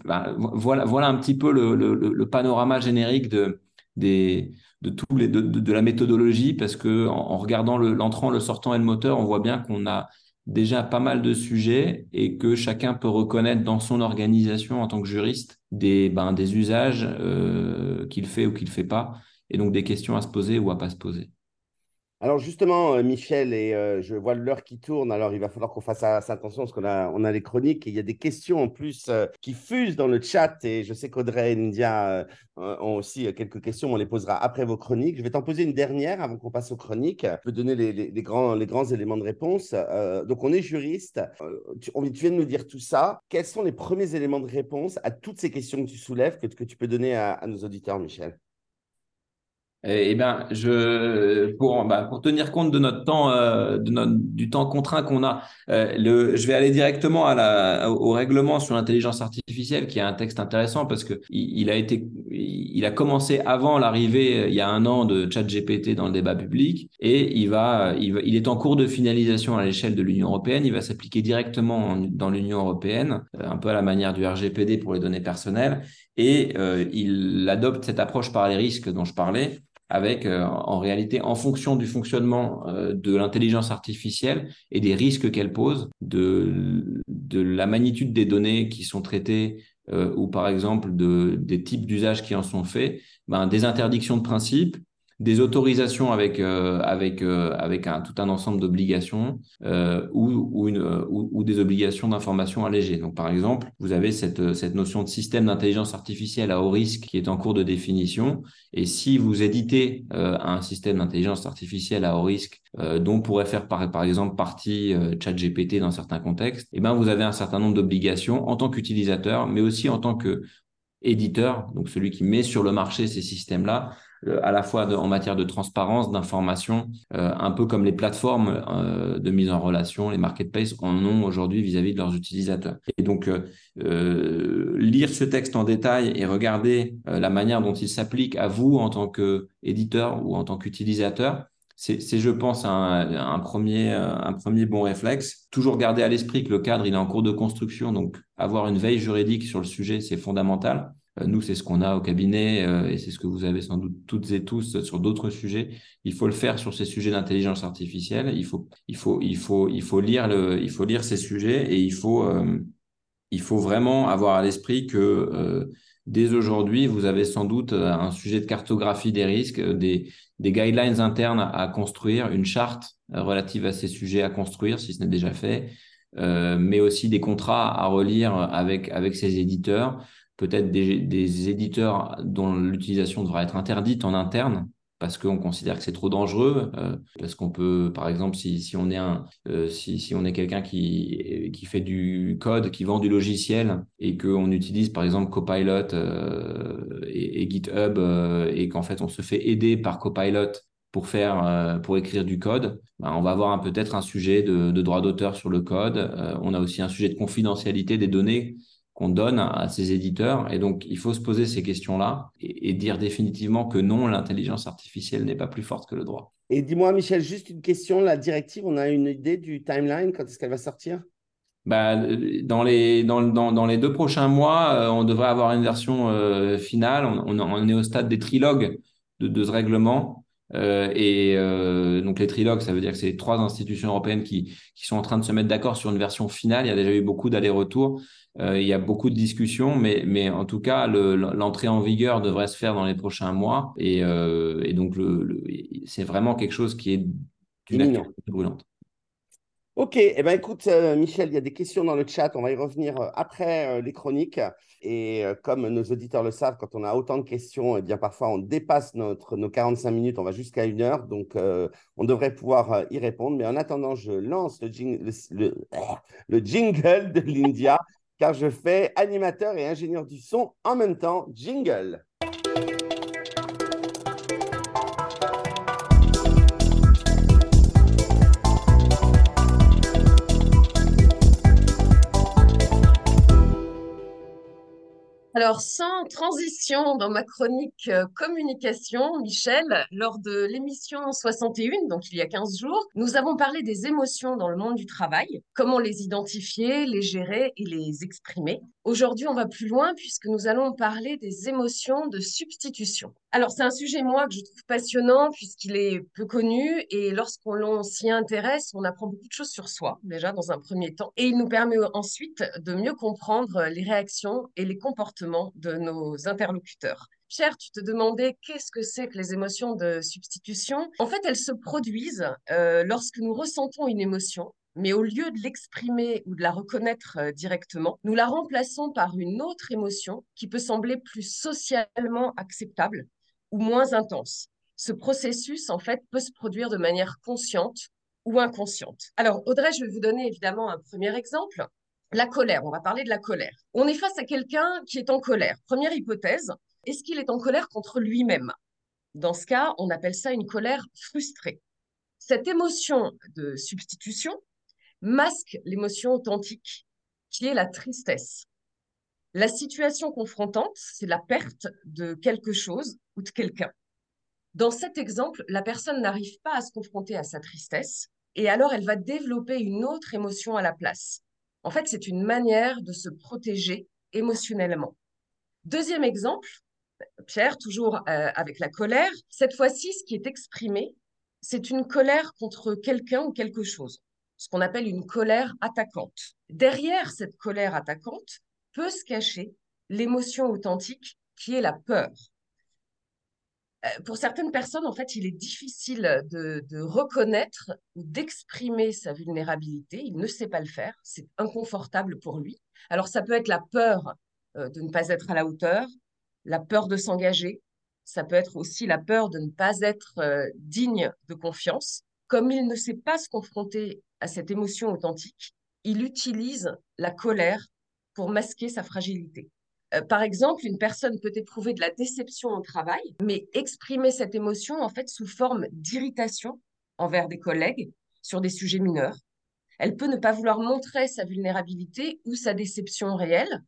bah, voilà, voilà un petit peu le, le, le panorama générique de, des, de, tous les, de, la méthodologie parce que en, regardant l'entrant, le, sortant et le moteur, on voit bien qu'on a déjà pas mal de sujets et que chacun peut reconnaître dans son organisation en tant que juriste des, ben, des usages euh, qu'il fait ou qu'il fait pas et donc des questions à se poser ou à pas se poser. Alors justement, euh, Michel, et euh, je vois l'heure qui tourne, alors il va falloir qu'on fasse attention parce qu'on a, on a les chroniques et il y a des questions en plus euh, qui fusent dans le chat et je sais qu'Audrey et India ont aussi quelques questions, on les posera après vos chroniques. Je vais t'en poser une dernière avant qu'on passe aux chroniques. Je peux donner les, grands, les grands éléments de réponse. donc on est juriste, tu, viens de nous dire tout ça. Quels sont les premiers éléments de réponse à toutes ces questions que tu soulèves que, que tu peux donner à nos auditeurs, Michel? Eh bien, je, pour, bah, pour tenir compte de notre temps, euh, de notre, du temps contraint qu'on a, euh, le, je vais aller directement à la, au règlement sur l'intelligence artificielle, qui est un texte intéressant parce que il, a été, il a commencé avant l'arrivée, il y a un an, de ChatGPT dans le débat public, et il va, il, il est en cours de finalisation à l'échelle de l'Union européenne. Il va s'appliquer directement dans l'Union européenne, euh, un peu à la manière du RGPD pour les données personnelles, et il adopte cette approche par les risques dont je parlais avec euh, en réalité en fonction du fonctionnement euh, de l'intelligence artificielle et des risques qu'elle pose, de, de la magnitude des données qui sont traitées euh, ou par exemple de, des types d'usages qui en sont faits, ben, des interdictions de principe des autorisations avec, euh, avec, euh, avec un, tout un ensemble d'obligations euh, ou, ou, une, ou, des obligations d'information allégées. Donc, par exemple, vous avez cette, cette notion de système d'intelligence artificielle à haut risque qui est en cours de définition. Et si vous éditez un système d'intelligence artificielle à haut risque dont pourrait faire par, par exemple partie ChatGPT dans certains contextes, eh ben, vous avez un certain nombre d'obligations en tant qu'utilisateur, mais aussi en tant que éditeur, donc celui qui met sur le marché ces systèmes-là, euh, à la fois en matière de transparence, d'information, euh, un peu comme les plateformes euh, de mise en relation, les marketplaces en ont aujourd'hui vis-à-vis de leurs utilisateurs. Et donc, lire ce texte en détail et regarder la manière dont il s'applique à vous en tant qu'éditeur ou en tant qu'utilisateur, c'est, je pense, un, premier, un premier bon réflexe. Toujours garder à l'esprit que le cadre, il est en cours de construction, donc avoir une veille juridique sur le sujet, c'est fondamental. Euh, nous, c'est ce qu'on a au cabinet euh, et c'est ce que vous avez sans doute toutes et tous sur d'autres sujets. Il faut le faire sur ces sujets d'intelligence artificielle. Il faut, il faut, il faut, il faut lire le, il faut lire ces sujets et il faut, euh, il faut vraiment avoir à l'esprit que dès aujourd'hui, vous avez sans doute un sujet de cartographie des risques, des, des guidelines internes à, construire, une charte relative à ces sujets à construire, si ce n'est déjà fait, mais aussi des contrats à relire avec, avec ces éditeurs peut-être des, éditeurs dont l'utilisation devra être interdite en interne parce qu'on considère que c'est trop dangereux, euh, parce qu'on peut, par exemple, si, on est euh, si, est quelqu'un qui, qui fait du code, qui vend du logiciel, et qu'on utilise par exemple Copilot euh, et, GitHub, et qu'en fait on se fait aider par Copilot pour faire, pour écrire du code, ben, on va avoir peut-être un sujet de droit d'auteur sur le code. on a aussi un sujet de confidentialité des données qu'on donne à ces éditeurs. Et donc, il faut se poser ces questions-là et, dire définitivement que non, l'intelligence artificielle n'est pas plus forte que le droit. Et dis-moi, Michel, juste une question. La directive, on a une idée du timeline quand est-ce qu'elle va sortir? Bah, dans, les, dans, dans, dans, les deux prochains mois, euh, on devrait avoir une version euh, finale. On, on, est au stade des trilogues de, de ce règlement. Euh, et donc les trilogues, ça veut dire que c'est trois institutions européennes qui, qui sont en train de se mettre d'accord sur une version finale. Il y a déjà eu beaucoup d'allers-retours. Euh, il y a beaucoup de discussions, mais, mais en tout cas, l'entrée en vigueur devrait se faire dans les prochains mois. Et, euh, et donc, le, c'est vraiment quelque chose qui est d'une actualité brûlante. Ok, eh ben écoute, euh, Michel, il y a des questions dans le chat. On va y revenir après les chroniques. Et comme nos auditeurs le savent, quand on a autant de questions, eh bien parfois on dépasse notre, nos 45 minutes, on va jusqu'à une heure. Donc, on devrait pouvoir y répondre. Mais en attendant, je lance le, le, le jingle de l'India car je fais animateur et ingénieur du son en même temps. Jingle. Alors, sans transition dans ma chronique euh, communication, Michel, lors de l'émission 61, donc il y a 15 jours, nous avons parlé des émotions dans le monde du travail, comment les identifier, les gérer et les exprimer. Aujourd'hui, on va plus loin puisque nous allons parler des émotions de substitution. Alors, c'est un sujet, moi, que je trouve passionnant puisqu'il est peu connu et lorsqu'on s'y intéresse, on apprend beaucoup de choses sur soi, déjà, dans un premier temps. Et il nous permet ensuite de mieux comprendre les réactions et les comportements de nos interlocuteurs. Pierre, tu te demandais qu'est-ce que c'est que les émotions de substitution? En fait, elles se produisent euh, lorsque nous ressentons une émotion, mais au lieu de l'exprimer ou de la reconnaître euh, directement, nous la remplaçons par une autre émotion qui peut sembler plus socialement acceptable ou moins intense. Ce processus, en fait, peut se produire de manière consciente ou inconsciente. Alors, Audrey, je vais vous donner évidemment un premier exemple. La colère, on va parler de la colère. On est face à quelqu'un qui est en colère. Première hypothèse, est-ce qu'il est en colère contre lui-même? Dans ce cas, on appelle ça une colère frustrée. Cette émotion de substitution masque l'émotion authentique, qui est la tristesse. La situation confrontante, c'est la perte de quelque chose ou de quelqu'un. Dans cet exemple, la personne n'arrive pas à se confronter à sa tristesse et alors elle va développer une autre émotion à la place. En fait, c'est une manière de se protéger émotionnellement. Deuxième exemple, Pierre, toujours euh, avec la colère. Cette fois-ci, ce qui est exprimé, c'est une colère contre quelqu'un ou quelque chose, ce qu'on appelle une colère attaquante. Derrière cette colère attaquante peut se cacher l'émotion authentique qui est la peur. Euh, pour certaines personnes, en fait, il est difficile de, reconnaître ou d'exprimer sa vulnérabilité. Il ne sait pas le faire. C'est inconfortable pour lui. Alors, ça peut être la peur euh, de ne pas être à la hauteur, la peur de s'engager. Ça peut être aussi la peur de ne pas être euh, digne de confiance. Comme il ne sait pas se confronter à cette émotion authentique, il utilise la colère pour masquer sa fragilité. Euh, par exemple, une personne peut éprouver de la déception au travail, mais exprimer cette émotion en fait sous forme d'irritation envers des collègues sur des sujets mineurs. Elle peut ne pas vouloir montrer sa vulnérabilité ou sa déception réelle.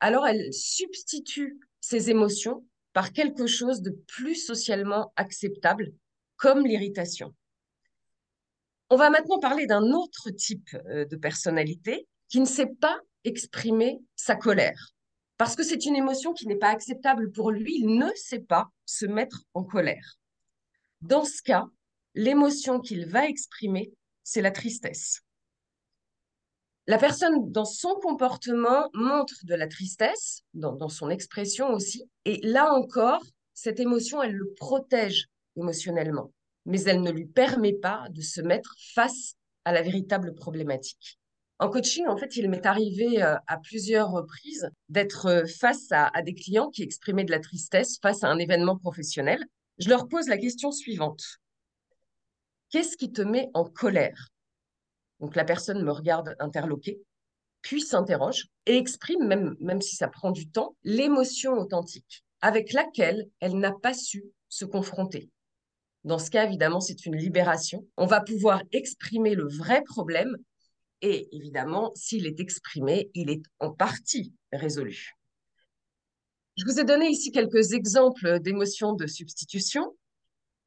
Alors elle substitue ses émotions par quelque chose de plus socialement acceptable, comme l'irritation. On va maintenant parler d'un autre type euh, de personnalité qui ne sait pas exprimer sa colère parce que c'est une émotion qui n'est pas acceptable pour lui, il ne sait pas se mettre en colère. Dans ce cas, l'émotion qu'il va exprimer, c'est la tristesse. La personne, dans son comportement, montre de la tristesse, dans, son expression aussi, et là encore, cette émotion, elle le protège émotionnellement, mais elle ne lui permet pas de se mettre face à la véritable problématique. En coaching, en fait, il m'est arrivé euh, à plusieurs reprises d'être euh, face à, des clients qui exprimaient de la tristesse face à un événement professionnel. Je leur pose la question suivante. Qu'est-ce qui te met en colère? Donc la personne me regarde interloquée, puis s'interroge et exprime, même, même si ça prend du temps, l'émotion authentique avec laquelle elle n'a pas su se confronter. Dans ce cas, évidemment, c'est une libération. On va pouvoir exprimer le vrai problème et évidemment, s'il est exprimé, il est en partie résolu. Je vous ai donné ici quelques exemples d'émotions de substitution.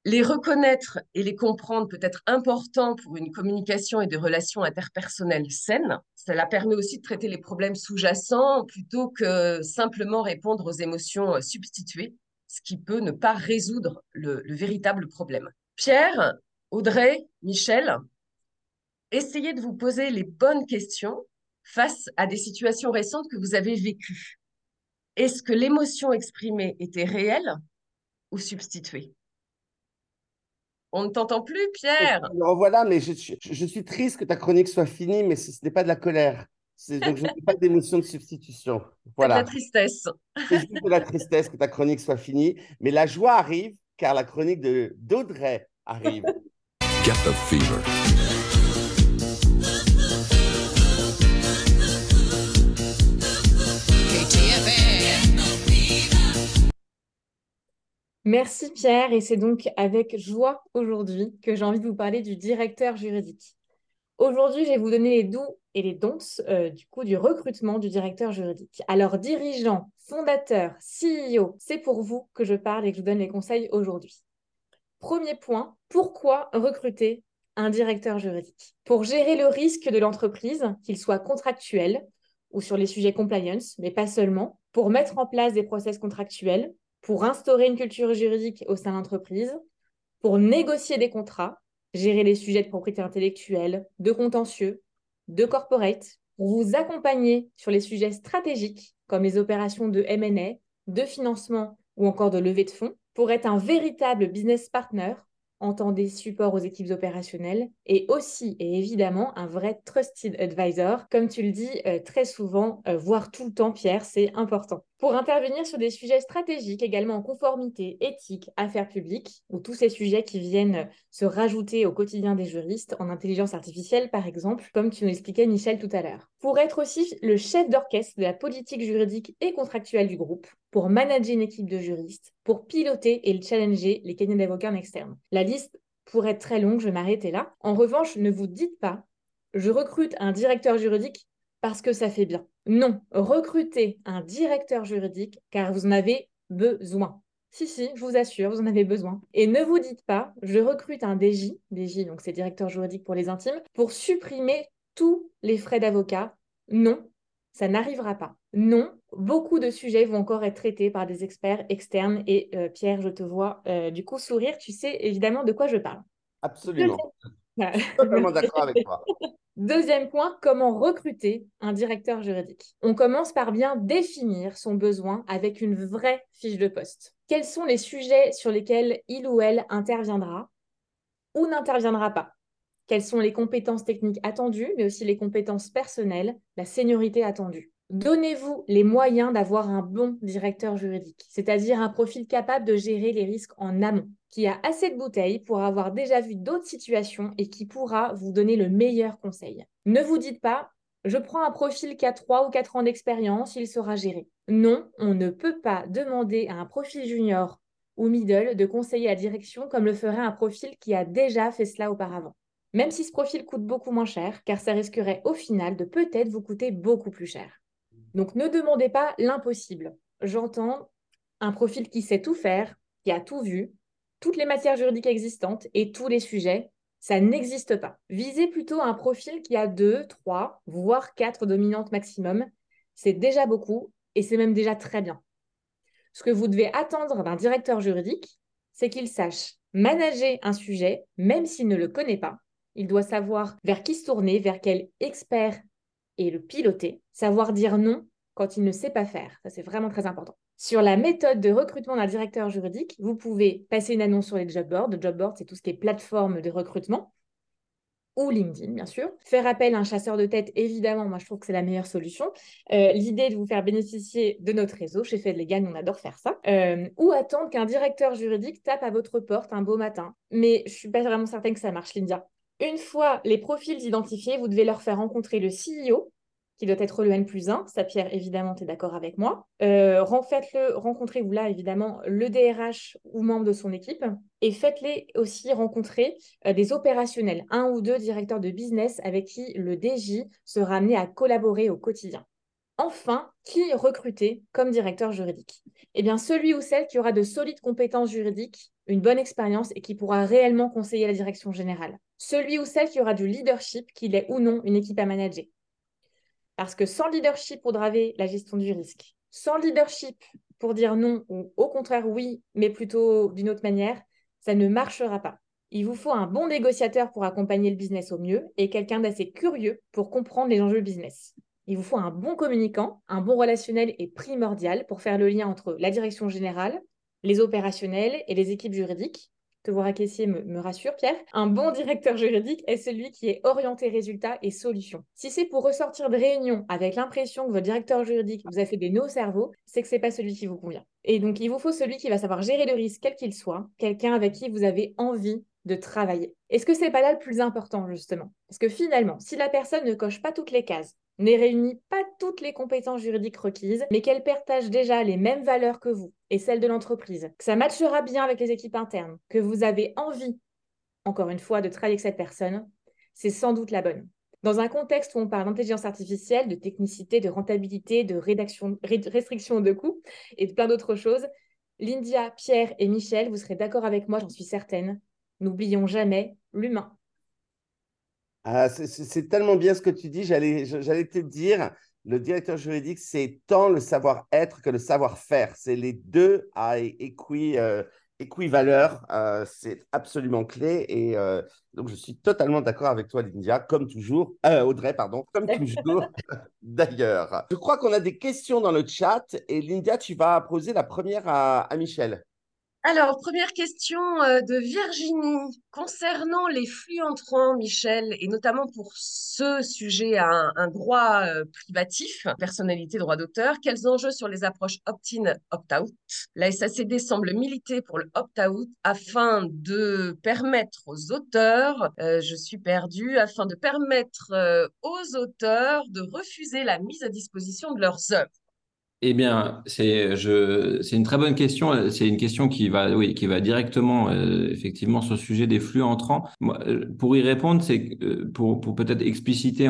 Les reconnaître et les comprendre peut être important pour une communication et des relations interpersonnelles saines. Cela permet aussi de traiter les problèmes sous-jacents plutôt que simplement répondre aux émotions substituées, ce qui peut ne pas résoudre le, le véritable problème. Pierre, Audrey, Michel, essayez de vous poser les bonnes questions face à des situations récentes que vous avez vécues. Est-ce que l'émotion exprimée était réelle ou substituée? On ne t'entend plus, Pierre Non, voilà, mais je, suis triste que ta chronique soit finie, mais ce, n'est pas de la colère. Donc, je n'ai pas d'émotion de substitution. Voilà. de la tristesse. C'est juste de la tristesse que ta chronique soit finie. Mais la joie arrive, car la chronique d'Audrey arrive. Get the fever. Merci Pierre, et c'est donc avec joie aujourd'hui que j'ai envie de vous parler du directeur juridique. Aujourd'hui, je vais vous donner les doux et les don'ts euh, du coup du recrutement du directeur juridique. Alors, dirigeant, fondateur, CEO, c'est pour vous que je parle et que je vous donne les conseils aujourd'hui. Premier point, pourquoi recruter un directeur juridique? Pour gérer le risque de l'entreprise, qu'il soit contractuel ou sur les sujets compliance, mais pas seulement, pour mettre en place des process contractuels, pour instaurer une culture juridique au sein de l'entreprise, pour négocier des contrats, gérer les sujets de propriété intellectuelle, de contentieux, de corporate, pour vous accompagner sur les sujets stratégiques comme les opérations de M&A, de financement ou encore de levée de fonds, pour être un véritable business partner entendez support aux équipes opérationnelles et aussi et évidemment un vrai trusted advisor, comme tu le dis euh, très souvent, euh, voire tout le temps, Pierre, c'est important. Pour intervenir sur des sujets stratégiques, également en conformité, éthique, affaires publiques, ou tous ces sujets qui viennent se rajouter au quotidien des juristes, en intelligence artificielle par exemple, comme tu nous expliquais Michel tout à l'heure. Pour être aussi le chef d'orchestre de la politique juridique et contractuelle du groupe, pour manager une équipe de juristes, pour piloter et challenger les cabinets d'avocats en externe. La liste pourrait être très longue, je vais m'arrêter là. En revanche, ne vous dites pas, je recrute un directeur juridique parce que ça fait bien. Non, recrutez un directeur juridique car vous en avez besoin. Si, si, je vous assure, vous en avez besoin. Et ne vous dites pas, je recrute un DJ, DJ, donc c'est directeur juridique pour les intimes, pour supprimer tous les frais d'avocat. Non, ça n'arrivera pas. Non, beaucoup de sujets vont encore être traités par des experts externes. Et euh, Pierre, je te vois euh, du coup sourire. Tu sais évidemment de quoi je parle. Absolument. *laughs* Deuxième point, comment recruter un directeur juridique. On commence par bien définir son besoin avec une vraie fiche de poste. Quels sont les sujets sur lesquels il ou elle interviendra ou n'interviendra pas? Quelles sont les compétences techniques attendues, mais aussi les compétences personnelles, la seniorité attendue. Donnez-vous les moyens d'avoir un bon directeur juridique, c'est-à-dire un profil capable de gérer les risques en amont, qui a assez de bouteilles pour avoir déjà vu d'autres situations et qui pourra vous donner le meilleur conseil. Ne vous dites pas, je prends un profil qui a 3 ou 4 ans d'expérience, il sera géré. Non, on ne peut pas demander à un profil junior ou middle de conseiller la direction comme le ferait un profil qui a déjà fait cela auparavant même si ce profil coûte beaucoup moins cher, car ça risquerait au final de peut-être vous coûter beaucoup plus cher. Donc ne demandez pas l'impossible. J'entends un profil qui sait tout faire, qui a tout vu, toutes les matières juridiques existantes et tous les sujets, ça n'existe pas. Visez plutôt un profil qui a deux, trois, voire quatre dominantes maximum. C'est déjà beaucoup et c'est même déjà très bien. Ce que vous devez attendre d'un directeur juridique, c'est qu'il sache manager un sujet, même s'il ne le connaît pas, il doit savoir vers qui se tourner, vers quel expert et le piloter, savoir dire non quand il ne sait pas faire. Ça, c'est vraiment très important. Sur la méthode de recrutement d'un directeur juridique, vous pouvez passer une annonce sur les job boards. Le job board, c'est tout ce qui est plateforme de recrutement ou LinkedIn, bien sûr. Faire appel à un chasseur de tête, évidemment, moi je trouve que c'est la meilleure solution. Euh, l'idée de vous faire bénéficier de notre réseau, chez Fed Legal, on adore faire ça. Euh, ou attendre qu'un directeur juridique tape à votre porte un beau matin. Mais je suis pas vraiment certaine que ça marche, Lindia. Une fois les profils identifiés, vous devez leur faire rencontrer le CEO, qui doit être le N plus 1. Ça, Pierre, évidemment, tu es d'accord avec moi. Euh, faites-le, rencontrez-vous là, évidemment, le DRH ou membre de son équipe. Et faites-les aussi rencontrer euh, des opérationnels, un ou deux directeurs de business avec qui le DJ sera amené à collaborer au quotidien. Enfin, qui recruter comme directeur juridique Eh bien, celui ou celle qui aura de solides compétences juridiques, une bonne expérience et qui pourra réellement conseiller la direction générale celui ou celle qui aura du leadership, qu'il ait ou non une équipe à manager. Parce que sans leadership pour draver la gestion du risque, sans leadership pour dire non ou au contraire oui, mais plutôt d'une autre manière, ça ne marchera pas. Il vous faut un bon négociateur pour accompagner le business au mieux et quelqu'un d'assez curieux pour comprendre les enjeux business. Il vous faut un bon communicant, un bon relationnel est primordial pour faire le lien entre la direction générale, les opérationnels et les équipes juridiques te voir caissier me, rassure, Pierre. Un bon directeur juridique est celui qui est orienté résultat et solution. Si c'est pour ressortir de réunion avec l'impression que votre directeur juridique vous a fait des nœuds au cerveau, c'est que c'est pas celui qui vous convient. Et donc, il vous faut celui qui va savoir gérer le risque, quel qu'il soit, quelqu'un avec qui vous avez envie de travailler. Est-ce que c'est pas là le plus important, justement? Parce que finalement, si la personne ne coche pas toutes les cases, ne réunit pas toutes les compétences juridiques requises, mais qu'elle partage déjà les mêmes valeurs que vous et celles de l'entreprise, que ça matchera bien avec les équipes internes, que vous avez envie, encore une fois, de travailler avec cette personne, c'est sans doute la bonne. Dans un contexte où on parle d'intelligence artificielle, de technicité, de rentabilité, de rédaction, restriction de coûts et de plein d'autres choses, Lindia, Pierre et Michel, vous serez d'accord avec moi, j'en suis certaine. N'oublions jamais l'humain. Ah, c'est tellement bien ce que tu dis. J'allais te dire, le directeur juridique, c'est tant le savoir-être que le savoir-faire. C'est les deux à équi, euh, équivaleur, euh, c'est absolument clé. Et euh, donc, je suis totalement d'accord avec toi, Lydia, comme toujours. Audrey, pardon, comme *laughs* toujours, *laughs* d'ailleurs. Je crois qu'on a des questions dans le chat. Et Lydia, tu vas poser la première à Michel. Alors, première question euh, de Virginie. Concernant les flux entrants, Michel, et notamment pour ce sujet à un, droit euh, privatif, personnalité, droit d'auteur, quels enjeux sur les approches opt-in, opt-out? La SACD semble militer pour le opt-out afin de permettre aux auteurs, euh, je suis perdue, afin de permettre aux auteurs de refuser la mise à disposition de leurs œuvres. Eh bien, c'est je c'est une très bonne question. C'est une question qui va oui qui va directement euh, effectivement sur le sujet des flux entrants. Moi, euh, pour y répondre, c'est euh, pour pour peut-être expliciter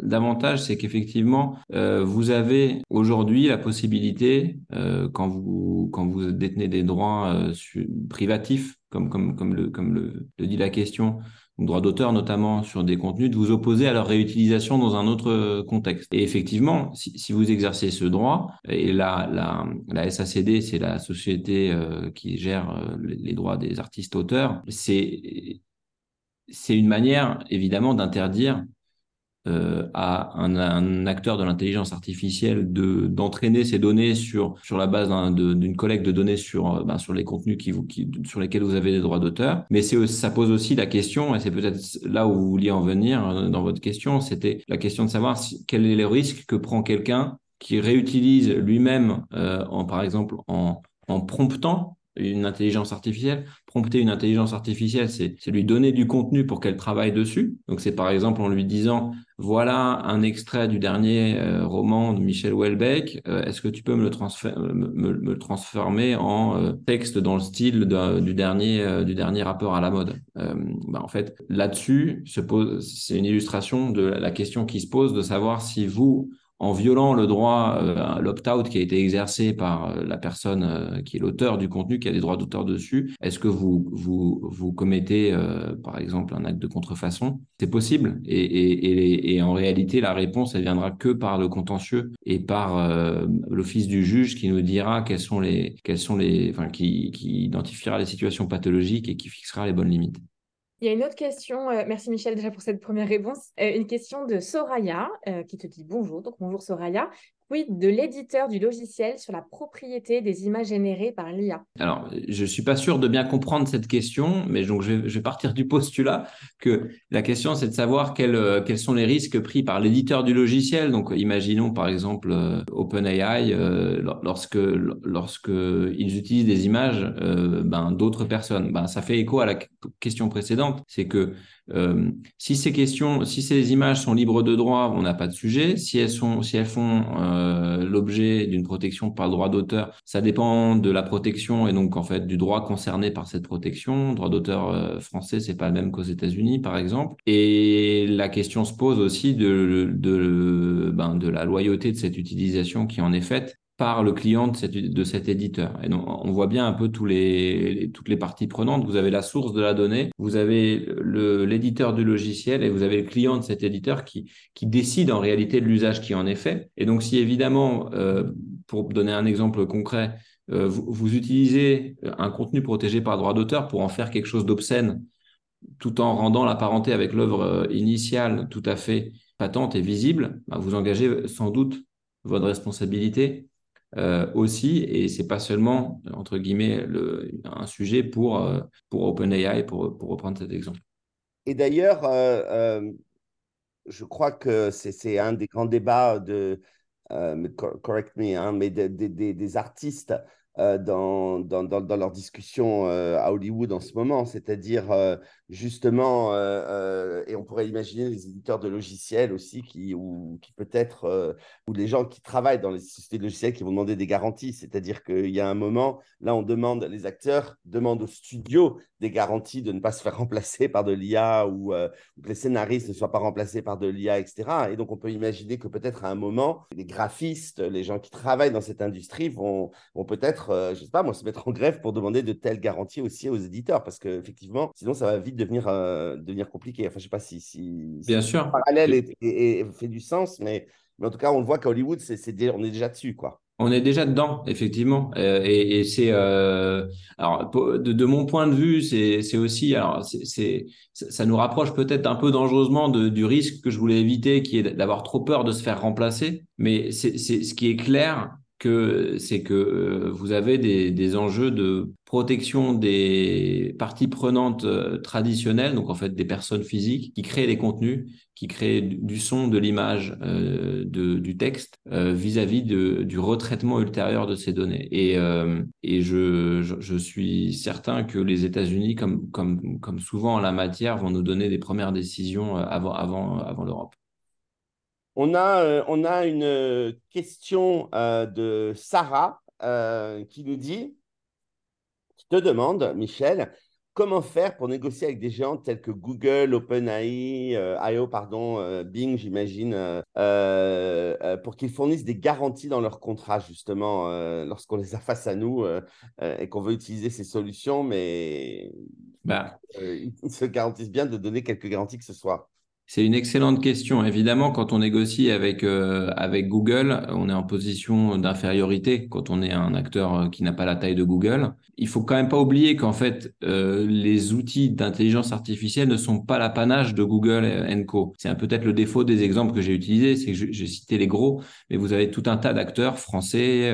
davantage, c'est qu'effectivement vous avez aujourd'hui la possibilité quand vous quand vous détenez des droits privatifs comme comme comme le comme le, le dit la question droit d'auteur notamment sur des contenus, de vous opposer à leur réutilisation dans un autre contexte. Et effectivement, si, vous exercez ce droit, et la, la, SACD, c'est la société euh, qui gère euh, les droits des artistes-auteurs, c'est c'est une manière évidemment d'interdire euh, à un, acteur de l'intelligence artificielle de d'entraîner ces données sur sur la base d'une collecte de données sur euh, ben, sur les contenus qui vous qui, sur lesquels vous avez des droits d'auteur. Mais c'est ça pose aussi la question et c'est peut-être là où vous vouliez en venir euh, dans votre question c'était la question de savoir quel est le risque que prend quelqu'un qui réutilise lui-même par exemple en en promptant une intelligence artificielle. Prompter une intelligence artificielle, c'est lui donner du contenu pour qu'elle travaille dessus. Donc c'est par exemple en lui disant, voilà un extrait du dernier euh, roman de Michel Houellebecq, euh, est-ce que tu peux me le, me, me transformer en euh, texte dans le style du, dernier, du dernier à la mode? Bah, En fait, là-dessus, c'est une illustration de la question qui se pose de savoir si vous, en violant le droit, euh, l'opt-out qui a été exercé par euh, la personne euh, qui est l'auteur du contenu, qui a des droits d'auteur dessus, est-ce que vous, vous, vous commettez, par exemple, un acte de contrefaçon? C'est possible. Et, et, et, en réalité, la réponse, elle viendra que par le contentieux et par l'office du juge qui nous dira quelles sont les, quelles sont les, enfin, qui, qui identifiera les situations pathologiques et qui fixera les bonnes limites. Il y a une autre question, euh, merci Michel déjà pour cette première réponse, euh, une question de Soraya euh, qui te dit bonjour, donc bonjour Soraya. Oui, de l'éditeur du logiciel sur la propriété des images générées par l'IA Alors, je ne suis pas sûr de bien comprendre cette question, mais donc je vais, partir du postulat que la question, c'est de savoir quels, quels sont les risques pris par l'éditeur du logiciel. Donc, imaginons par exemple euh, OpenAI, euh, lorsque, lorsque ils utilisent des images euh, ben, d'autres personnes. Ben, ça fait écho à la question précédente, c'est que euh, si ces questions, si ces images sont libres de droit, on n'a pas de sujet. Si elles sont, si elles font euh, l'objet d'une protection par droit d'auteur, ça dépend de la protection et donc en fait du droit concerné par cette protection. Droit d'auteur euh, français, c'est pas le même qu'aux États-Unis, par exemple. Et la question se pose aussi de de, ben, de la loyauté de cette utilisation qui en est faite par le client de, cet éditeur. Et donc, on voit bien un peu toutes les parties prenantes. Vous avez la source de la donnée, vous avez l'éditeur du logiciel et vous avez le client de cet éditeur qui, décide en réalité de l'usage qui en est fait. Et donc, si évidemment, euh, pour donner un exemple concret, euh, vous, vous, utilisez un contenu protégé par droit d'auteur pour en faire quelque chose d'obscène, tout en rendant la parenté avec l'œuvre euh, initiale tout à fait patente et visible, bah, vous engagez sans doute votre responsabilité euh, aussi, et c'est pas seulement entre guillemets le, un sujet pour euh, pour OpenAI pour pour reprendre cet exemple. Et d'ailleurs, euh, je crois que c'est un des grands débats de correct me, hein, mais des artistes euh, dans, dans, dans, leur discussion euh, à Hollywood en ce moment, c'est-à-dire euh, justement, et on pourrait imaginer les éditeurs de logiciels aussi, qui, ou qui peut-être, ou les gens qui travaillent dans les sociétés de logiciels qui vont demander des garanties, c'est-à-dire qu'il y a un moment, là on demande, les acteurs demandent au studio des garanties de ne pas se faire *laughs* remplacer par de l'IA ou, que les scénaristes ne soient pas remplacés par de l'IA, etc. Et donc on peut imaginer que peut-être à un moment, les graphistes, les gens qui travaillent dans cette industrie vont, vont peut-être euh, je sais pas, moi, se mettre en grève pour demander de telles garanties aussi aux éditeurs, parce qu'effectivement, sinon, ça va vite devenir, euh, devenir compliqué. Enfin, je sais pas si, si, Bien sûr. le parallèle est, fait du sens, mais, mais en tout cas, on le voit qu'à Hollywood, c'est, on est déjà dessus, quoi. On est déjà dedans, effectivement. Euh, et, c'est euh, alors de, mon point de vue, c'est aussi alors c'est ça nous rapproche peut-être un peu dangereusement du risque que je voulais éviter, qui est d'avoir trop peur de se faire remplacer. Mais c'est ce qui est clair, que c'est que euh, vous avez des, des, enjeux de protection des parties prenantes euh, traditionnelles, donc en fait des personnes physiques qui créent les contenus, qui créent du son, de l'image, euh, du texte vis-à-vis de, du retraitement ultérieur de ces données. Et, et je, je, je, suis certain que les États-Unis, comme, comme, comme souvent en la matière, vont nous donner des premières décisions avant, avant, avant l'Europe. On a, euh, on a une euh, question euh, de Sarah qui nous dit, qui te demande, Michel, comment faire pour négocier avec des géants tels que Google, OpenAI, IO, pardon, Bing, j'imagine, pour qu'ils fournissent des garanties dans leurs contrats, justement, lorsqu'on les a face à nous et qu'on veut utiliser ces solutions, mais bah. ils se garantissent bien de donner quelques garanties que ce soit. C'est une excellente question. Évidemment, quand on négocie avec, euh, avec Google, on est en position d'infériorité quand on est un acteur euh, qui n'a pas la taille de Google. Il faut quand même pas oublier qu'en fait, euh, les outils d'intelligence artificielle ne sont pas l'apanage de Google Co. C'est peut-être le défaut des exemples que j'ai utilisés, c'est que j'ai cité les gros, mais vous avez tout un tas d'acteurs français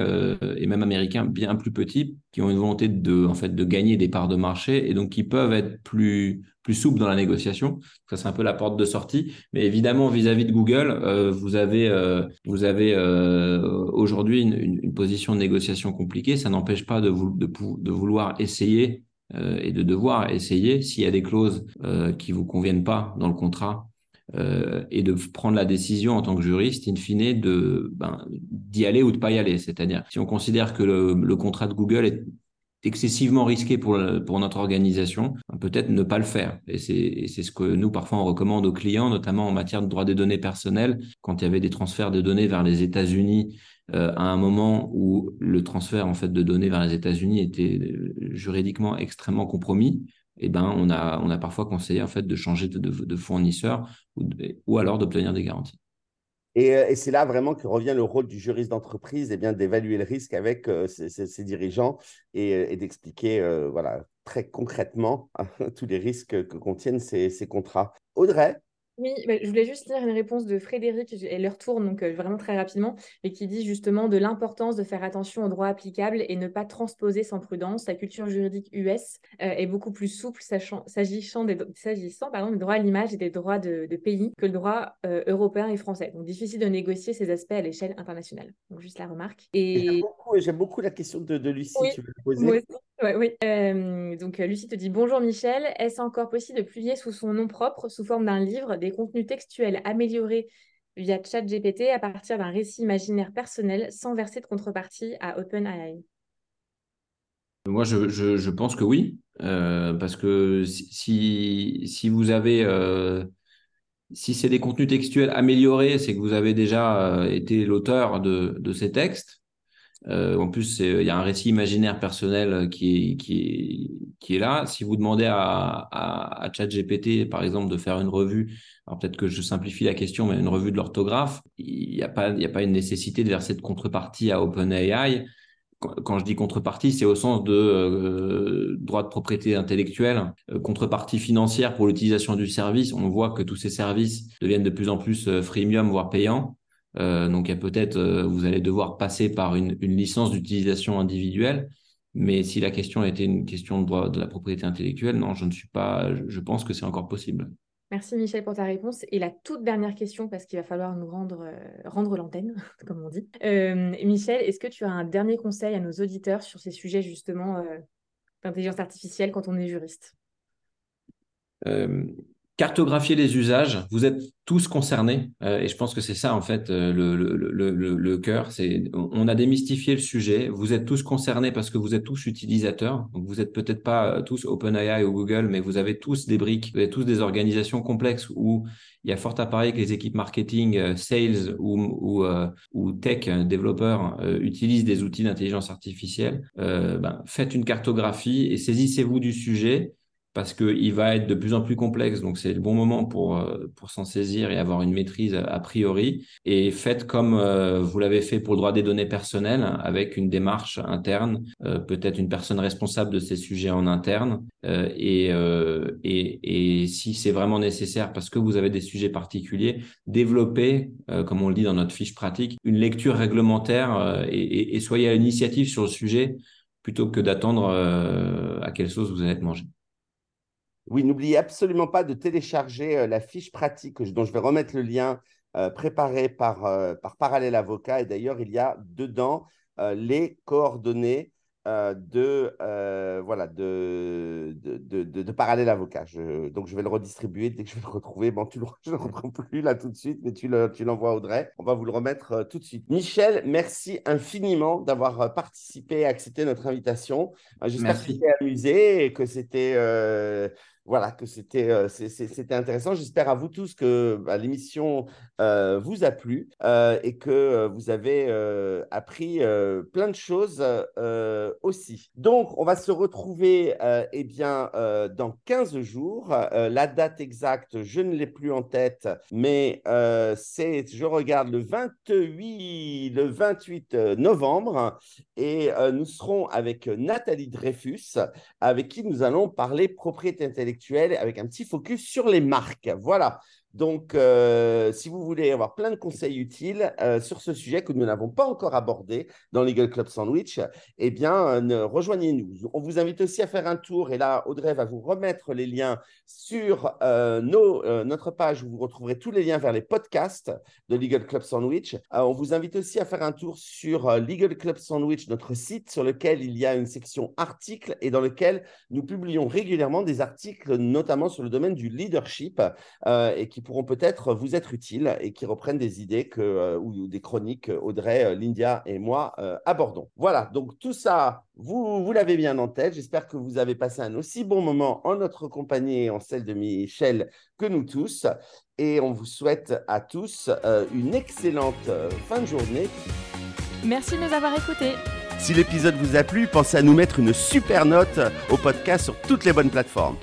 et même américains bien plus petits qui ont une volonté de, en fait, de gagner des parts de marché et donc qui peuvent être plus plus souple dans la négociation. Ça, c'est un peu la porte de sortie. Mais évidemment, vis-à-vis de Google, euh, vous avez, euh, vous avez euh, aujourd'hui une, une, position de négociation compliquée. Ça n'empêche pas de, de, de, vouloir essayer et de devoir essayer s'il y a des clauses qui vous conviennent pas dans le contrat. et de prendre la décision en tant que juriste, in fine, de ben, d'y aller ou de pas y aller. C'est-à-dire, si on considère que le, le contrat de Google est excessivement risqué pour, pour notre organisation, peut-être ne pas le faire. Et c'est ce que nous, parfois, on recommande aux clients, notamment en matière de droit des données personnelles, quand il y avait des transferts de données vers les États-Unis, euh, à un moment où le transfert en fait de données vers les États-Unis était euh, juridiquement extrêmement compromis, eh ben on a on a parfois conseillé en fait de changer de, de, fournisseur ou, ou alors d'obtenir des garanties. Euh, et, c'est là vraiment que revient le rôle du juriste d'entreprise, et eh bien d'évaluer le risque avec euh, ses, dirigeants et, euh, d'expliquer voilà, très concrètement *laughs* tous les risques que contiennent ces, ces contrats. Audrey, oui, bah, je voulais juste lire une réponse de Frédéric, et leur tourne donc euh, vraiment très rapidement, et qui dit justement de l'importance de faire attention aux droits applicables et ne pas transposer sans prudence. La culture juridique US euh, est beaucoup plus souple s'agissant des, pardon, des droits à l'image et des droits de, pays que le droit euh, européen et français. Donc difficile de négocier ces aspects à l'échelle internationale. Donc juste la remarque. Et... J'aime beaucoup, la question de, de Lucie, tu veux poser. Oui. donc Lucie te dit bonjour Michel, est-ce encore possible de publier sous son nom propre, sous forme d'un livre, des contenus textuels améliorés via ChatGPT à partir d'un récit imaginaire personnel sans verser de contrepartie à OpenAI? Moi, je, pense que oui, euh, parce que si, si vous avez... Euh, si c'est des contenus textuels améliorés, c'est que vous avez déjà euh, été l'auteur de, ces textes. Euh, en plus, il y a un récit imaginaire personnel qui est, qui est, qui est là. Si vous demandez à, à, à ChatGPT, par exemple, de faire une revue, alors peut-être que je simplifie la question, mais une revue de l'orthographe, il n'y a, pas, a pas une nécessité de verser de contrepartie à OpenAI. Quand je dis contrepartie, c'est au sens de euh, droit de propriété intellectuelle, euh, contrepartie financière pour l'utilisation du service. On voit que tous ces services deviennent de plus en plus euh, freemium, voire payants. Euh, donc, il y a peut-être, euh, vous allez devoir passer par une, une licence d'utilisation individuelle. Mais si la question était une question de droit de la propriété intellectuelle, non, je ne suis pas. Je pense que c'est encore possible. Merci Michel pour ta réponse. Et la toute dernière question, parce qu'il va falloir nous rendre, euh, rendre l'antenne, *laughs* comme on dit. Michel, est-ce que tu as un dernier conseil à nos auditeurs sur ces sujets justement d'intelligence artificielle quand on est juriste? Cartographier les usages. Vous êtes tous concernés euh, et je pense que c'est ça en fait euh, le, le, le, le cœur. C'est on a démystifié le sujet. Vous êtes tous concernés parce que vous êtes tous utilisateurs. Vous êtes peut-être pas euh, tous OpenAI ou Google, mais vous avez tous des briques, vous avez tous des organisations complexes où il y a fort à parier que les équipes marketing, sales ou, ou, ou tech développeurs utilisent des outils d'intelligence artificielle. Ben, faites une cartographie et saisissez-vous du sujet parce qu'il va être de plus en plus complexe. Donc, c'est le bon moment pour, euh, pour s'en saisir et avoir une maîtrise a priori. Et faites comme euh, vous l'avez fait pour le droit des données personnelles, avec une démarche interne, euh, peut-être une personne responsable de ces sujets en interne. Et, et, et, si c'est vraiment nécessaire, parce que vous avez des sujets particuliers, développez, comme on le dit dans notre fiche pratique, une lecture réglementaire et, et soyez à l'initiative sur le sujet plutôt que d'attendre à quelle sauce vous allez être mangé. Oui, n'oubliez absolument pas de télécharger euh, la fiche pratique dont je vais remettre le lien euh, préparé par, euh, par Parallèle Avocat. Et d'ailleurs, il y a dedans les coordonnées de, voilà, de, de, de, Parallèle Avocat. donc, je vais le redistribuer dès que je vais le retrouver. Bon, tu le, je ne le retrouve plus là tout de suite, mais tu l'envoies à Audrey. On va vous le remettre tout de suite. Michel, merci infiniment d'avoir participé, accepté notre invitation. J'espère que tu t'es amusé et que c'était voilà, que c'était euh, c'était intéressant. J'espère à vous tous que bah, l'émission euh, vous a plu euh, et que vous avez appris plein de choses aussi. Donc, on va se retrouver eh bien, dans 15 jours. la date exacte, je ne l'ai plus en tête, mais c'est, je regarde, le 28, le 28 novembre et nous serons avec Nathalie Dreyfus, avec qui nous allons parler propriété intellectuelle avec un petit focus sur les marques. Voilà. Donc, euh, si vous voulez avoir plein de conseils utiles euh, sur ce sujet que nous n'avons pas encore abordé dans Legal Club Sandwich, eh bien, euh, rejoignez-nous. On vous invite aussi à faire un tour, et là, Audrey va vous remettre les liens sur notre page où vous retrouverez tous les liens vers les podcasts de Legal Club Sandwich. on vous invite aussi à faire un tour sur Legal Club Sandwich, notre site sur lequel il y a une section articles et dans lequel nous publions régulièrement des articles, notamment sur le domaine du leadership et qui pourront peut-être vous être utiles et qui reprennent des idées que, euh, ou des chroniques Audrey, euh, Lindia et moi euh, abordons. Voilà, donc tout ça, vous, vous l'avez bien en tête. J'espère que vous avez passé un aussi bon moment en notre compagnie et en celle de Michel que nous tous. Et on vous souhaite à tous une excellente fin de journée. Merci de nous avoir écoutés. Si l'épisode vous a plu, pensez à nous mettre une super note au podcast sur toutes les bonnes plateformes.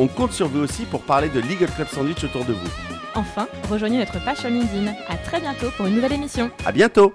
On compte sur vous aussi pour parler de Legal Club Sandwich autour de vous. Enfin, rejoignez notre page sur LinkedIn. À très bientôt pour une nouvelle émission. À bientôt